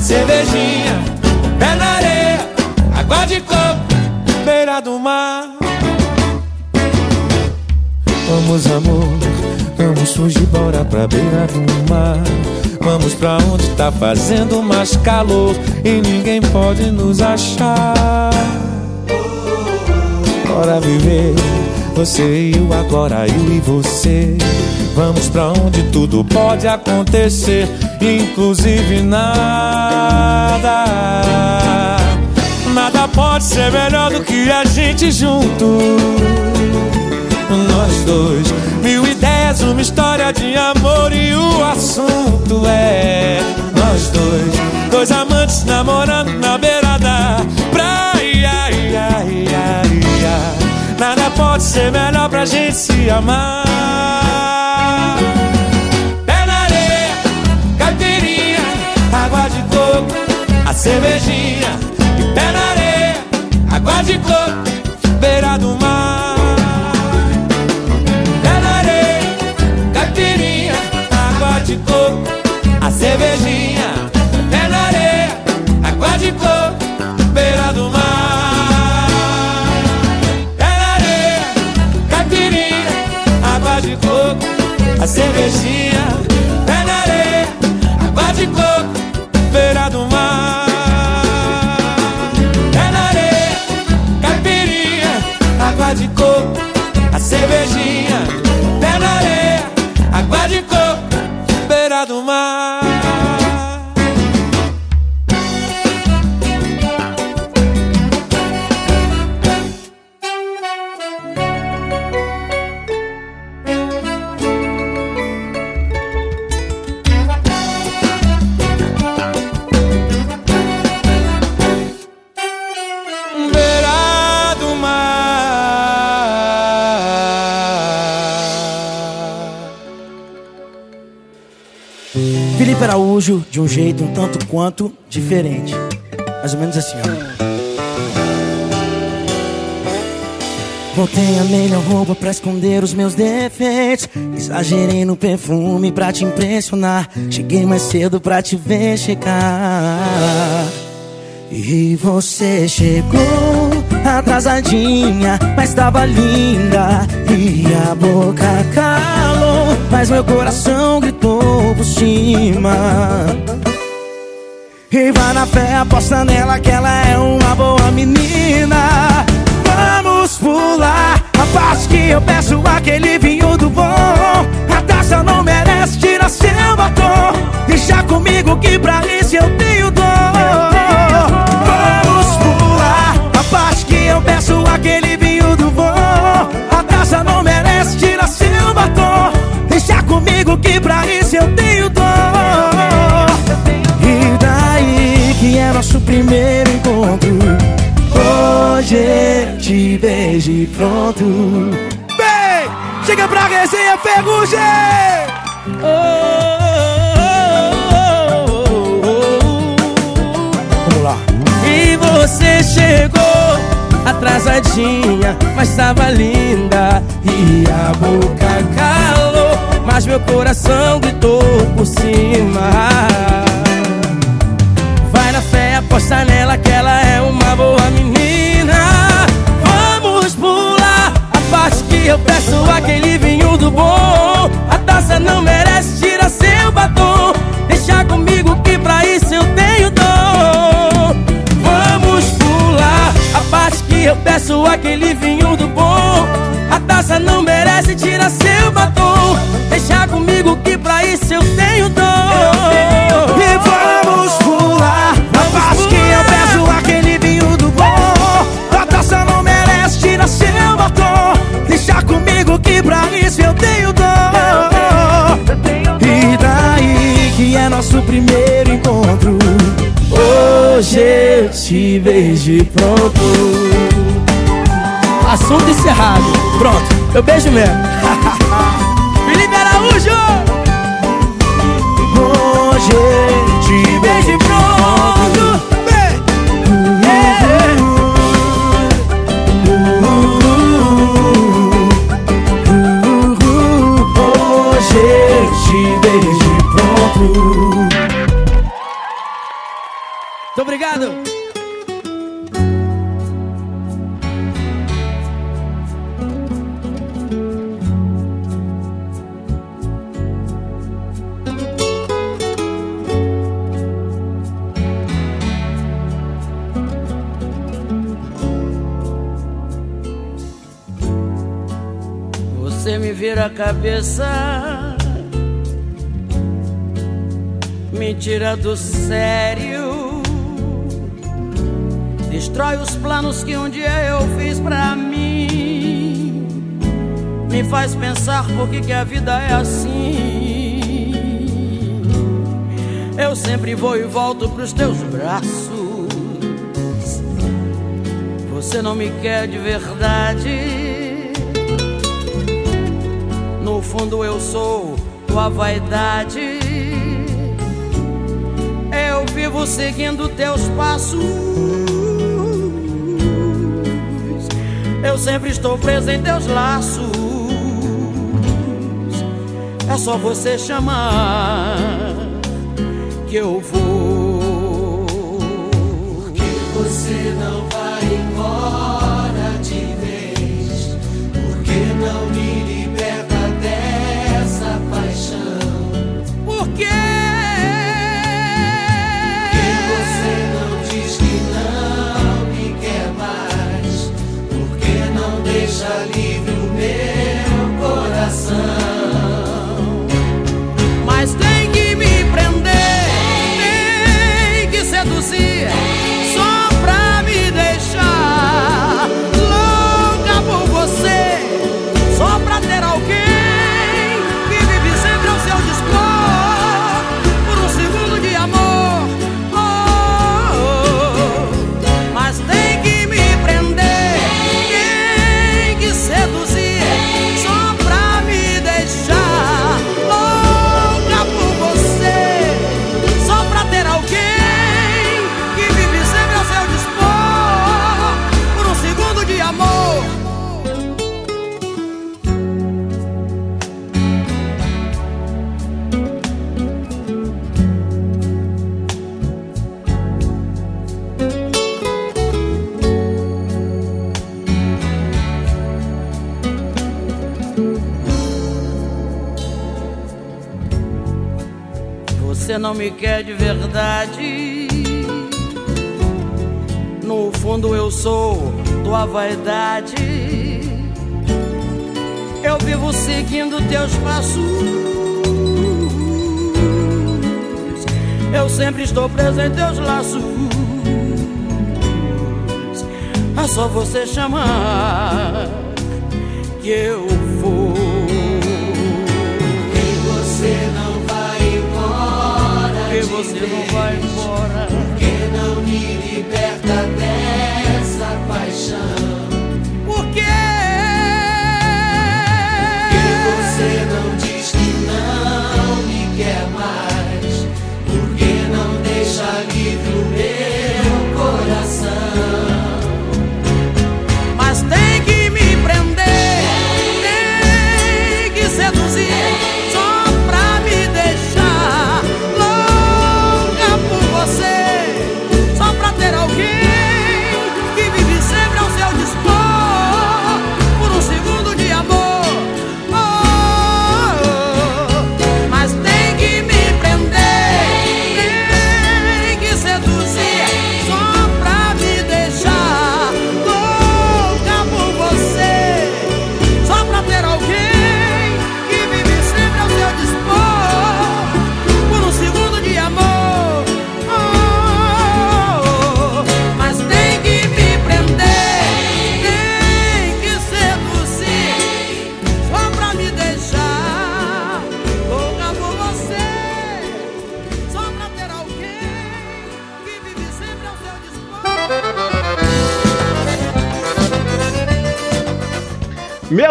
cervejinha. Pé na areia, água de coco, beira do mar. Vamos, amor, vamos fugir, bora pra beira do mar. Vamos pra onde tá fazendo mais calor e ninguém pode nos achar. Bora viver, você eu agora, eu e você. Vamos pra onde tudo pode acontecer, inclusive nada. Nada pode ser melhor do que a gente junto. Nós dois, mil ideias, uma história de amor e o assunto é nós dois, dois amantes namorando na beira da praia. Ai, ai, ai, ai. Nada pode ser melhor pra gente se amar. Pé na areia, caipirinha, água de coco, a cervejinha. E pé na areia, água de coco, beira do mar. Jeito um tanto quanto diferente. Mais ou menos assim, ó. Botei a melhor roupa pra esconder os meus defeitos. Exagerei no perfume pra te impressionar. Cheguei mais cedo pra te ver chegar. E você chegou atrasadinha, mas tava linda. E a boca calou, mas meu coração gritou por cima. E vai na fé, aposta nela que ela é uma boa menina. Vamos pular a parte que eu peço aquele vinho do bom. A taça não merece tirar seu batom. Deixa comigo que pra isso eu tenho dor. Vamos pular a parte que eu peço aquele vinho do bom. A taça não merece tirar seu batom. Deixa comigo que pra isso eu tenho dor. E é nosso primeiro encontro. Hoje te e pronto. Bem, chega pra resenha Ferrugem! Vamos lá. E você chegou atrasadinha, mas tava linda. E a boca calou, mas meu coração gritou por cima. Nela que ela é uma boa menina. Vamos pular a parte que eu peço aquele vinho do bom. A taça não merece tirar seu batom. Deixa comigo que pra isso eu tenho dom. Vamos pular a parte que eu peço aquele vinho do bom. A taça não merece tirar seu batom. Deixa comigo que Hoje eu te vejo pronto. Assunto encerrado. Pronto, eu beijo mesmo. Felipe Araújo! Hoje vira a cabeça, me tira do sério, destrói os planos que um dia eu fiz pra mim, me faz pensar por que, que a vida é assim. Eu sempre vou e volto pros teus braços. Você não me quer de verdade. Fundo eu sou tua vaidade. Eu vivo seguindo teus passos. Eu sempre estou preso em teus laços. É só você chamar que eu vou. Porque você não verdade. No fundo eu sou tua vaidade. Eu vivo seguindo teus passos. Eu sempre estou preso em teus laços. É só você chamar que eu vou. E você não vai embora. Porque não me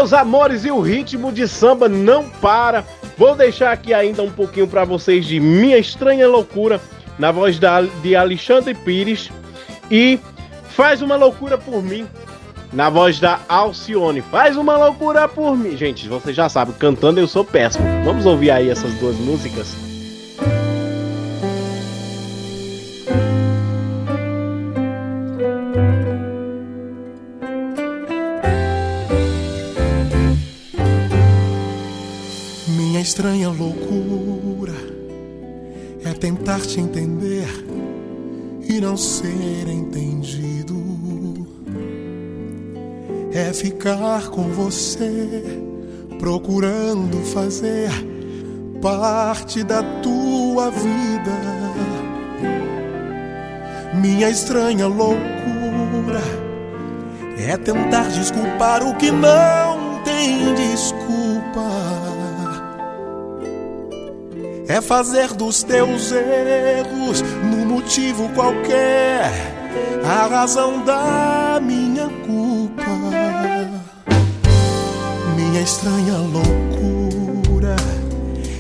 Meus amores, e o ritmo de samba não para. Vou deixar aqui ainda um pouquinho pra vocês de Minha Estranha Loucura, na voz da, de Alexandre Pires. E Faz uma Loucura por Mim, na voz da Alcione. Faz uma loucura por mim. Gente, você já sabe, cantando eu sou péssimo. Vamos ouvir aí essas duas músicas? Estranha loucura é tentar te entender e não ser entendido. É ficar com você, procurando fazer parte da tua vida. Minha estranha loucura é tentar desculpar o que não tem desculpa. É fazer dos teus erros, no motivo qualquer, a razão da minha culpa. Minha estranha loucura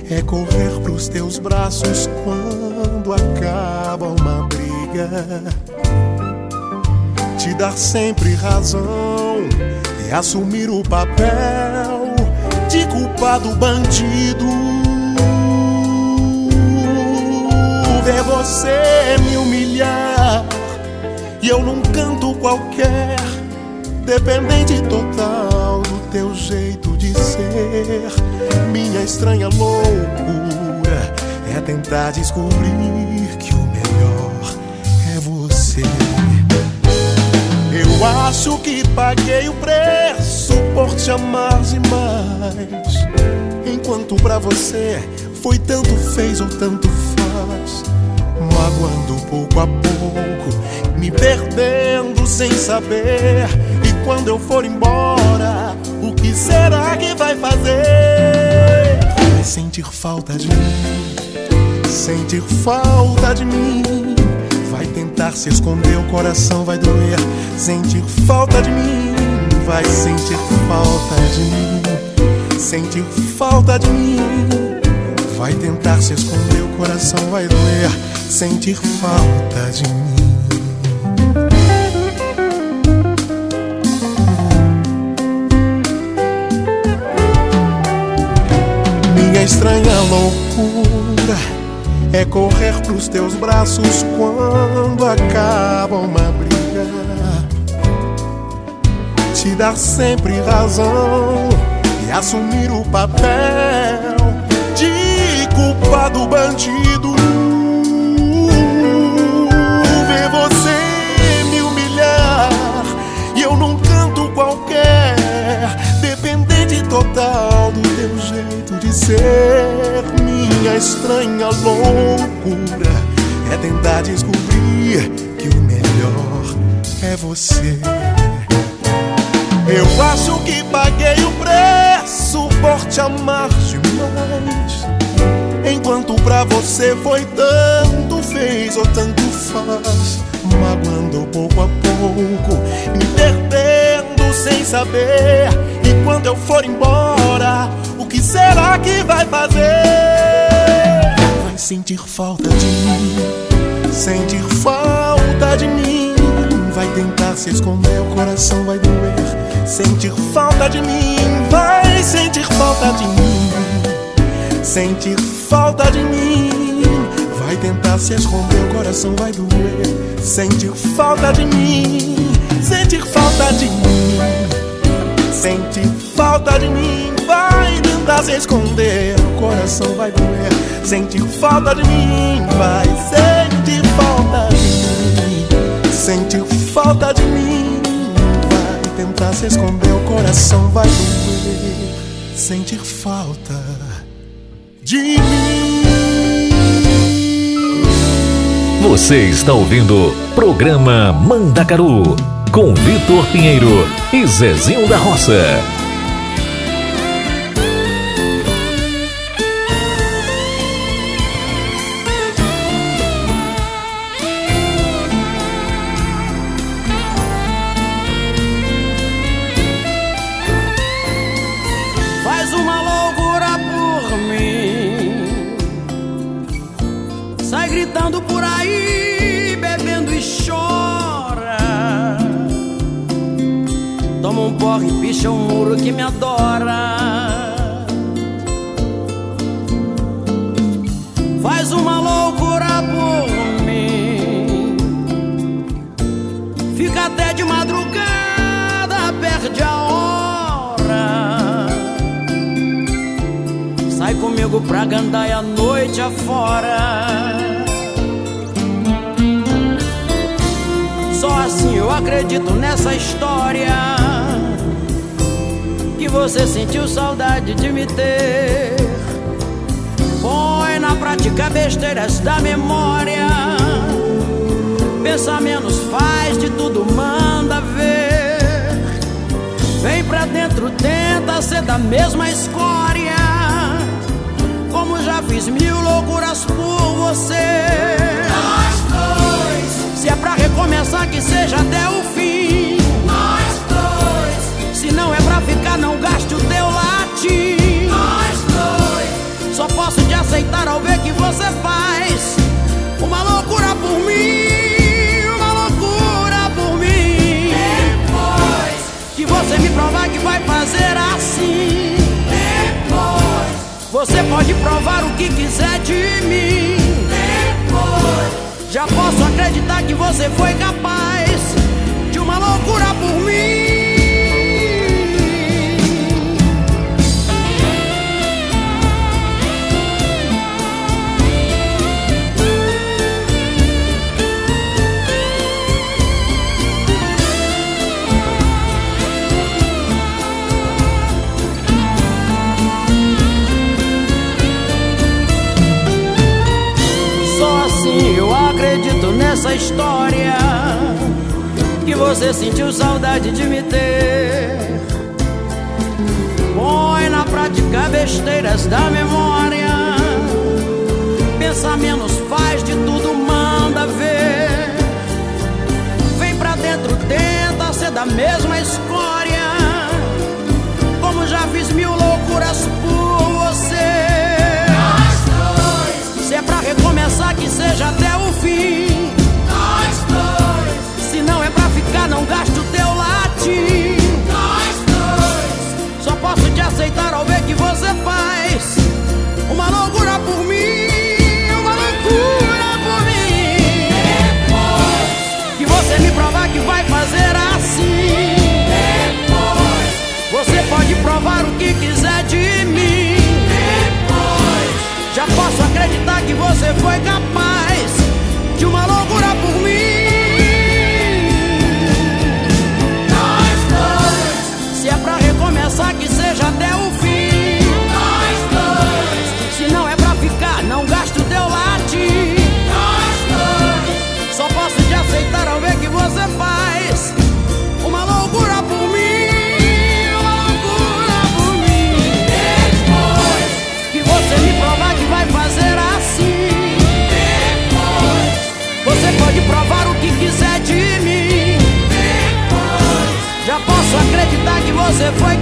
é correr pros teus braços quando acaba uma briga. Te dar sempre razão e assumir o papel de culpado bandido você me humilhar e eu num canto qualquer, dependente total do teu jeito de ser. Minha estranha loucura é tentar descobrir que o melhor é você. Eu acho que paguei o preço por te amar demais, enquanto pra você foi tanto fez ou tanto faz magoando pouco a pouco, me perdendo sem saber. E quando eu for embora, o que será que vai fazer? Vai sentir falta de mim, sentir falta de mim. Vai tentar se esconder, o coração vai doer. Sentir falta de mim, vai sentir falta de mim, sentir falta de mim. Vai tentar se esconder, coração vai doer. Sentir falta de mim. Minha estranha loucura é correr pros teus braços quando acaba uma briga. Te dar sempre razão e assumir o papel culpado bandido. Ver você me humilhar e eu num canto qualquer, dependente total do teu jeito de ser. Minha estranha loucura é tentar descobrir que o melhor é você. Eu acho que paguei o preço por te amar demais. Enquanto pra você foi tanto fez ou tanto faz, magoando pouco a pouco, me perdendo sem saber. E quando eu for embora, o que será que vai fazer? Vai sentir falta de mim, sentir falta de mim. Vai tentar se esconder, o coração vai doer. Sentir falta de mim, vai sentir falta de mim. Sentir falta de mim. Vai tentar se esconder, o coração vai doer. Sentir falta de mim, sentir falta de mim. Sentir falta de mim. Vai tentar se esconder, o coração vai doer. Sentir falta de mim, vai sentir falta de mim. Sentir falta de mim. Vai tentar se esconder, o coração vai doer. Sentir falta de mim. Você está ouvindo Programa Mandacaru com Vitor Pinheiro e Zezinho da Roça. Você sentiu saudade de me ter. Põe na prática besteiras da memória. Pensa menos, faz de tudo, manda ver. Vem pra dentro, tenta ser da mesma escória. Como já fiz mil loucuras por você. Nós dois. Se é pra recomeçar, que seja até o fim. Não gaste o teu latim. Nós dois. Só posso te aceitar ao ver que você faz uma loucura por mim. Uma loucura por mim. Depois que você me provar que vai fazer assim. Depois você pode provar o que quiser de mim. Depois já posso acreditar que você foi capaz história Que você sentiu saudade de me ter. Põe na prática besteiras da memória Pensa menos, você foi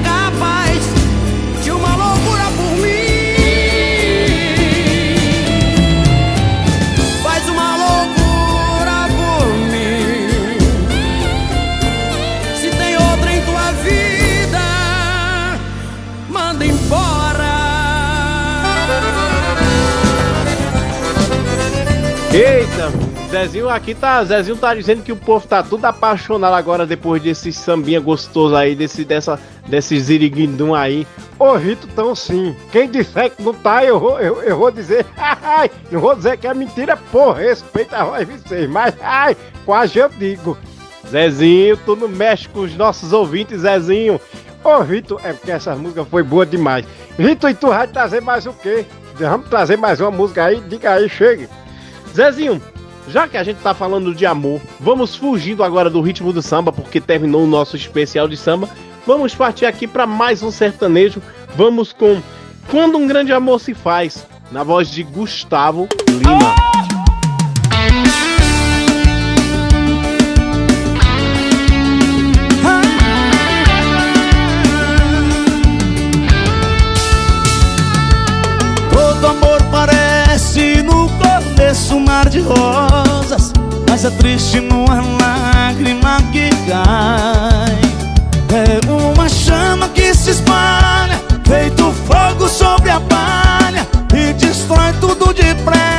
Zezinho aqui tá. Zezinho tá dizendo que o povo tá tudo apaixonado agora depois desse sambinha gostoso aí, desse, dessa, desse ziriguindum aí. Ô Rito, tão sim. Quem disser que não tá, eu vou, eu, eu vou dizer. Ai, não vou dizer que é mentira, por respeito a voz de vocês. Mas, ai, quase eu digo. Zezinho, tu não mexe com os nossos ouvintes, Zezinho. Ô Rito, é porque essa música foi boa demais. Rito, e tu vai trazer mais o quê? Vamos trazer mais uma música aí? Diga aí, chegue. Zezinho, já que a gente tá falando de amor, vamos fugindo agora do ritmo do samba, porque terminou o nosso especial de samba. Vamos partir aqui para mais um sertanejo. Vamos com Quando um Grande Amor Se Faz, na voz de Gustavo Lima. Amor parece no começo um mar de rosas É triste numa lágrima que cai. É uma chama que se espalha Feito fogo sobre a palha E destrói tudo depressa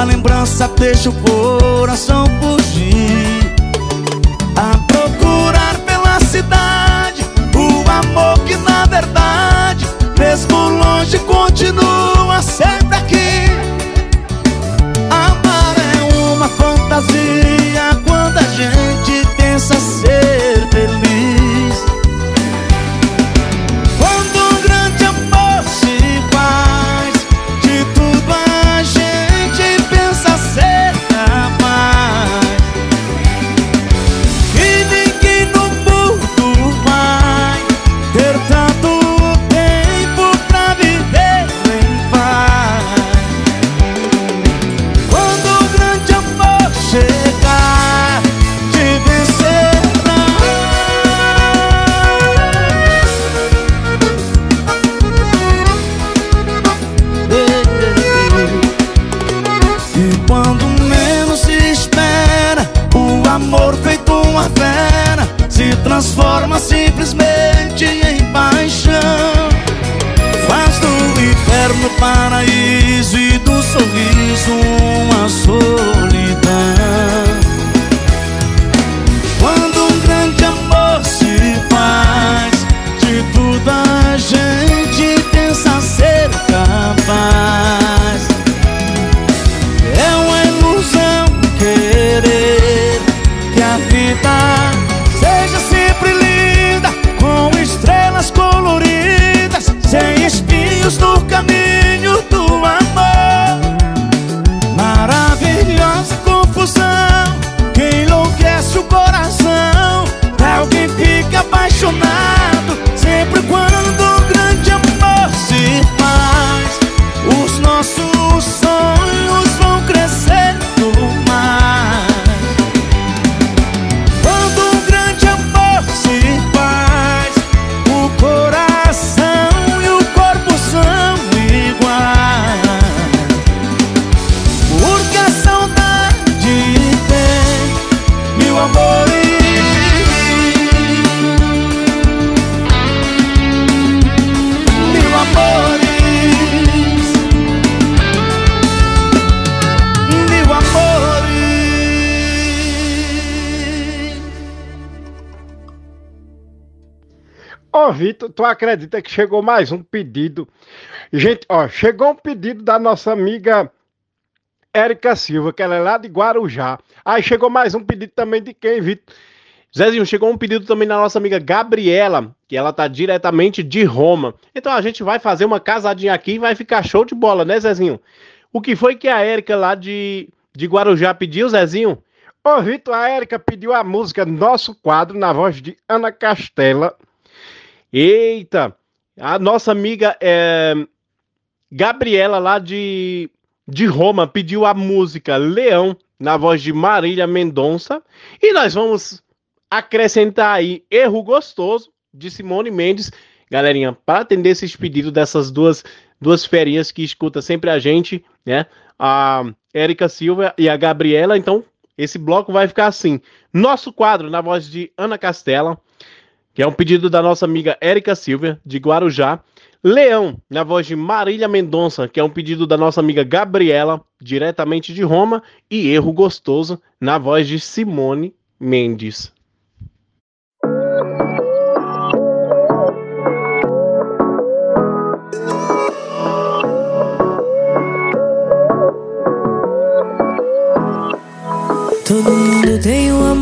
A lembrança deixa o coração fugir tu acredita que chegou mais um pedido? Gente, ó, chegou um pedido da nossa amiga Érica Silva, que ela é lá de Guarujá. Aí chegou mais um pedido também de quem, Vitor? Zezinho, chegou um pedido também da nossa amiga Gabriela, que ela tá diretamente de Roma. Então a gente vai fazer uma casadinha aqui e vai ficar show de bola, né, Zezinho? O que foi que a Érica lá de, de Guarujá pediu, Zezinho? Ô, Vitor, a Érica pediu a música Nosso Quadro na voz de Ana Castela. Eita! A nossa amiga é, Gabriela lá de, de Roma pediu a música Leão na voz de Marília Mendonça. E nós vamos acrescentar aí Erro Gostoso de Simone Mendes. Galerinha, para atender esses pedidos dessas duas, duas ferinhas que escuta sempre a gente, né? A Érica Silva e a Gabriela. Então, esse bloco vai ficar assim. Nosso quadro na voz de Ana Castela, que é um pedido da nossa amiga Érica Silva, de Guarujá. Leão, na voz de Marília Mendonça, que é um pedido da nossa amiga Gabriela, diretamente de Roma. E Erro Gostoso, na voz de Simone Mendes.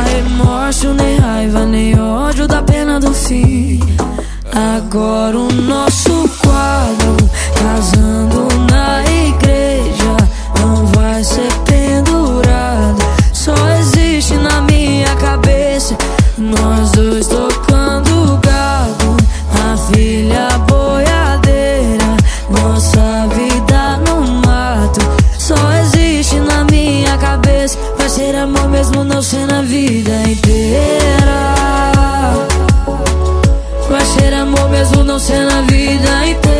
dá remorso, nem raiva, nem ódio da pena do fim. Agora o nosso quadro, mesmo não sendo a vida inteira.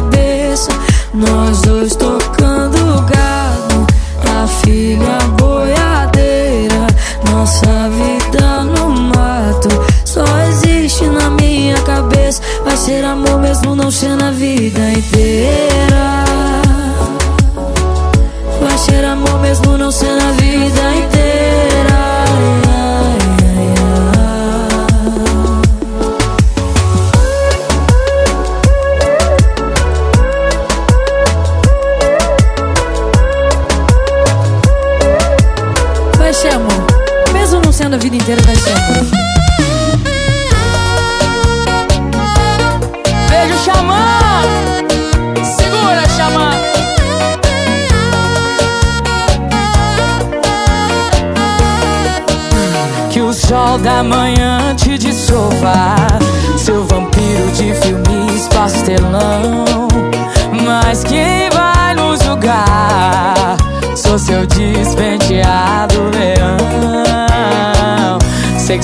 cabeça, nós dois tocando gado, a filha boiadeira, nossa vida no mato. Só existe na minha cabeça, vai ser amor mesmo não sendo a vida inteira.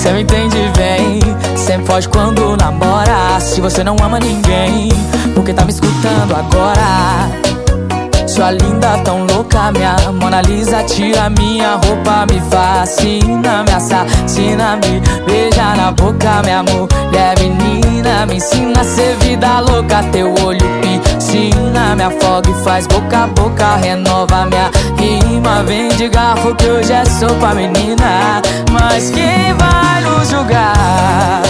Você me entende bem Sempre foge quando namora Se você não ama ninguém Porque tá me escutando agora sua linda, tão louca, minha Mona Lisa Tira minha roupa, me fascina Me assassina, me beija na boca Minha mulher menina, me ensina a ser vida louca. Teu olho piscina, me afoga e faz boca a boca. Renova minha rima, vem de garfo que hoje é sopa, menina. Mas quem vai nos julgar?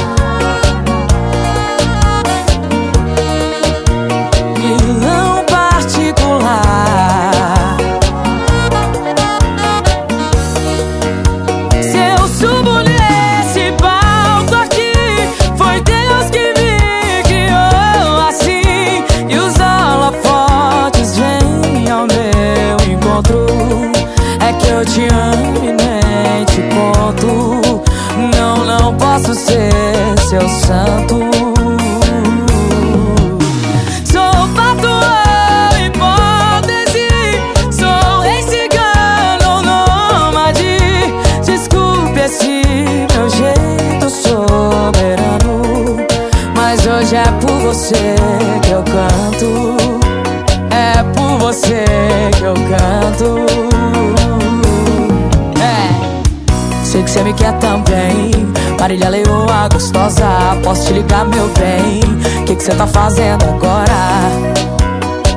Quer também. Marília Leoa gostosa, posso te ligar, meu bem? Que que você tá fazendo agora?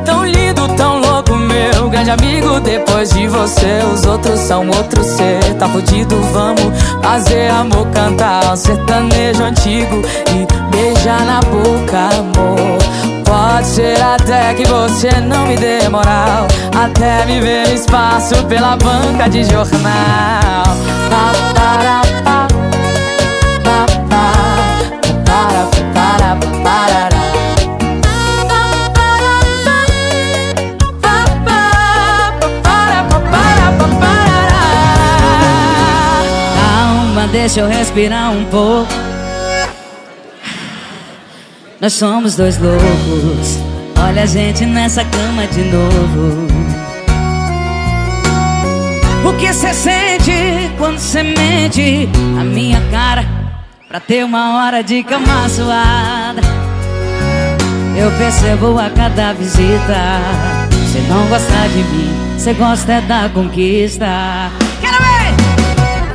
Tão lindo, tão louco, meu grande amigo. Depois de você, os outros são outro ser. Tá fudido, vamos fazer amor, cantar um sertanejo antigo e beijar na boca, amor. Pode ser até que você não me dê moral Até me ver espaço pela banca de jornal Deixa eu respirar um pouco. Nós somos dois loucos. Olha a gente nessa cama de novo. O que cê sente quando cê mente a minha cara pra ter uma hora de cama suada? Eu percebo a cada visita. Cê não gosta de mim, cê gosta é da conquista. Quero ver!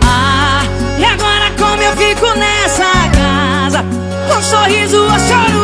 Ah, e agora como eu fico nessa casa Com sorriso ou choro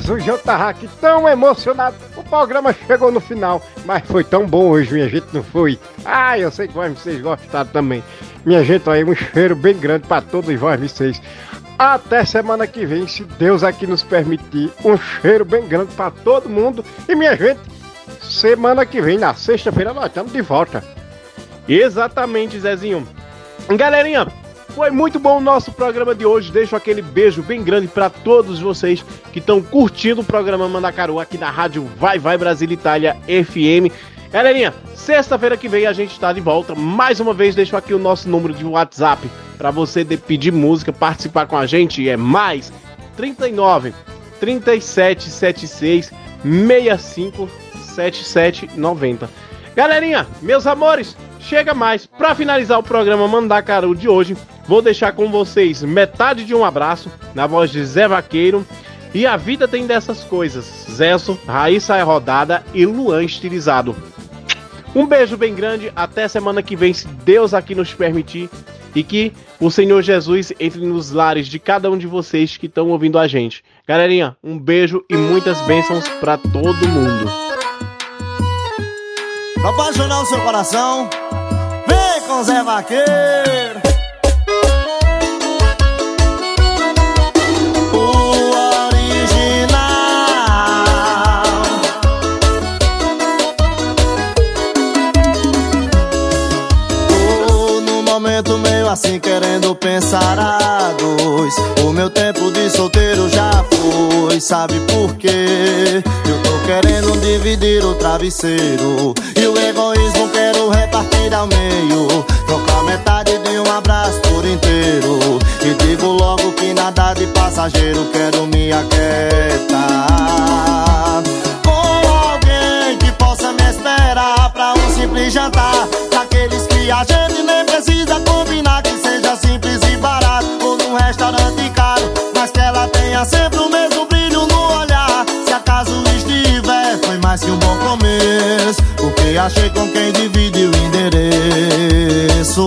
Jesus, eu tava aqui tão emocionado. O programa chegou no final, mas foi tão bom hoje, minha gente, não foi? Ai, eu sei que vocês gostaram também. Minha gente, aí um cheiro bem grande pra todos vocês. Até semana que vem, se Deus aqui nos permitir. Um cheiro bem grande pra todo mundo. E minha gente, semana que vem, na sexta-feira, nós estamos de volta. Exatamente, Zezinho. Galerinha, foi muito bom o nosso programa de hoje. Deixo aquele beijo bem grande para todos vocês que estão curtindo o programa Mandacaru aqui na rádio Vai Vai Brasil Itália FM. Galerinha, sexta-feira que vem a gente está de volta. Mais uma vez, deixo aqui o nosso número de WhatsApp para você pedir música, participar com a gente. É mais 39 3776 65 7790. Galerinha, meus amores, chega mais. Para finalizar o programa Mandacaru de hoje, vou deixar com vocês metade de um abraço na voz de Zé Vaqueiro. E a vida tem dessas coisas. Zesso, Raíssa é rodada e Luan estilizado. Um beijo bem grande, até semana que vem, se Deus aqui nos permitir. E que o Senhor Jesus entre nos lares de cada um de vocês que estão ouvindo a gente. Galerinha, um beijo e muitas bênçãos para todo mundo. Pra apaixonar o seu coração, com Zé Vaqueiro. O original. Num momento meio assim querendo pensar a dois. O meu tempo de solteiro já foi, sabe por quê? Eu tô querendo dividir o travesseiro e o egoísmo repartir ao meio. Trocar metade de um abraço por inteiro. E digo logo que nada de passageiro, quero me aquietar. Com alguém que possa me esperar pra um simples jantar. Daqueles que a gente nem precisa combinar, que seja simples e barato. Ou num restaurante caro, mas que ela tenha sempre o mesmo mais que um bom começo. Porque achei com quem divide o endereço.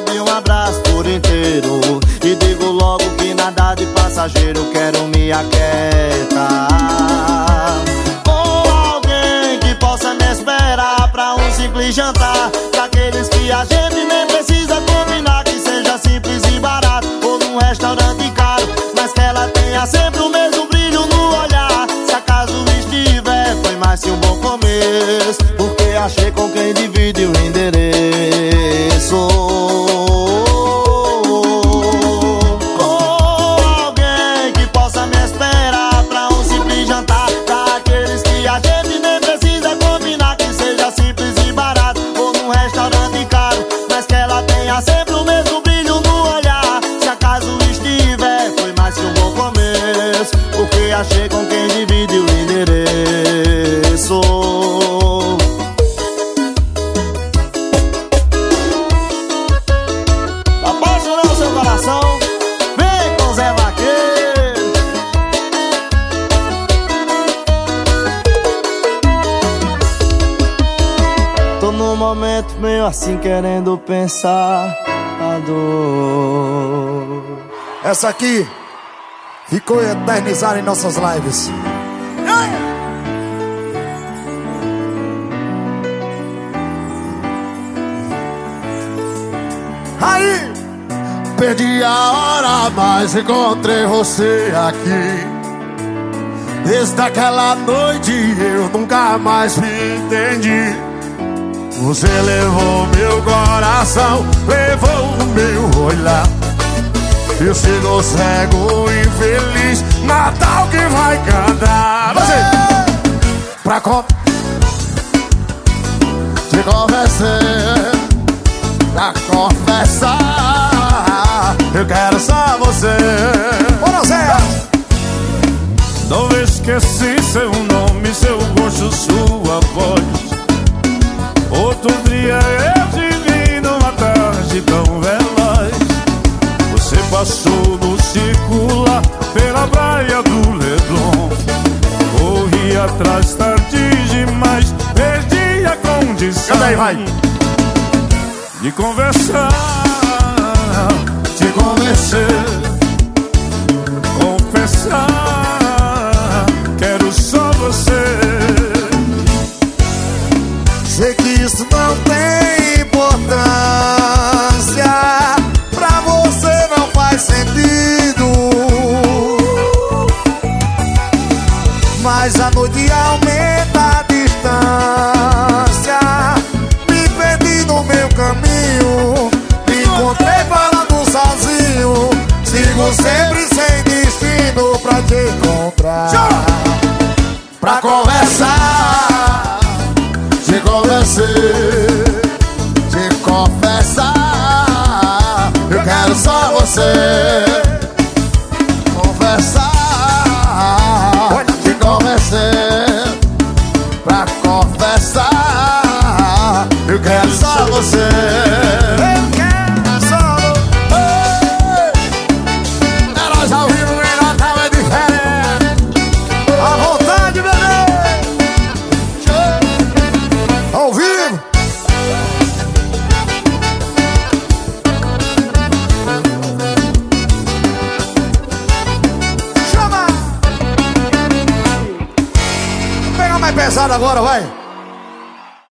De um abraço por inteiro. E digo logo que nada de passageiro, quero me aquietar. Com alguém que possa me esperar pra um simples jantar. Daqueles que a gente nem precisa combinar, que seja simples e barato. Ou num restaurante caro, mas que ela tenha sempre o mesmo brilho no olhar. Se acaso estiver, foi mais que um bom começo. Porque achei com quem divide Essa aqui ficou eternizada em nossas lives. Aí, perdi a hora, mas encontrei você aqui. Desde aquela noite eu nunca mais me entendi. Você levou meu coração, levou o meu olhar. Eu sigo cego, infeliz Natal que vai cantar Você! Pra com... Te convencer Pra confessar Eu quero só você Bora, Zé! Não esqueci seu nome, seu gosto, sua voz Outro dia eu te vi numa tarde tão veloz No circular pela praia do Leblon Corri atrás tarde demais, perdi a condição Canta aí, vai. De conversar, te convencer Confessar,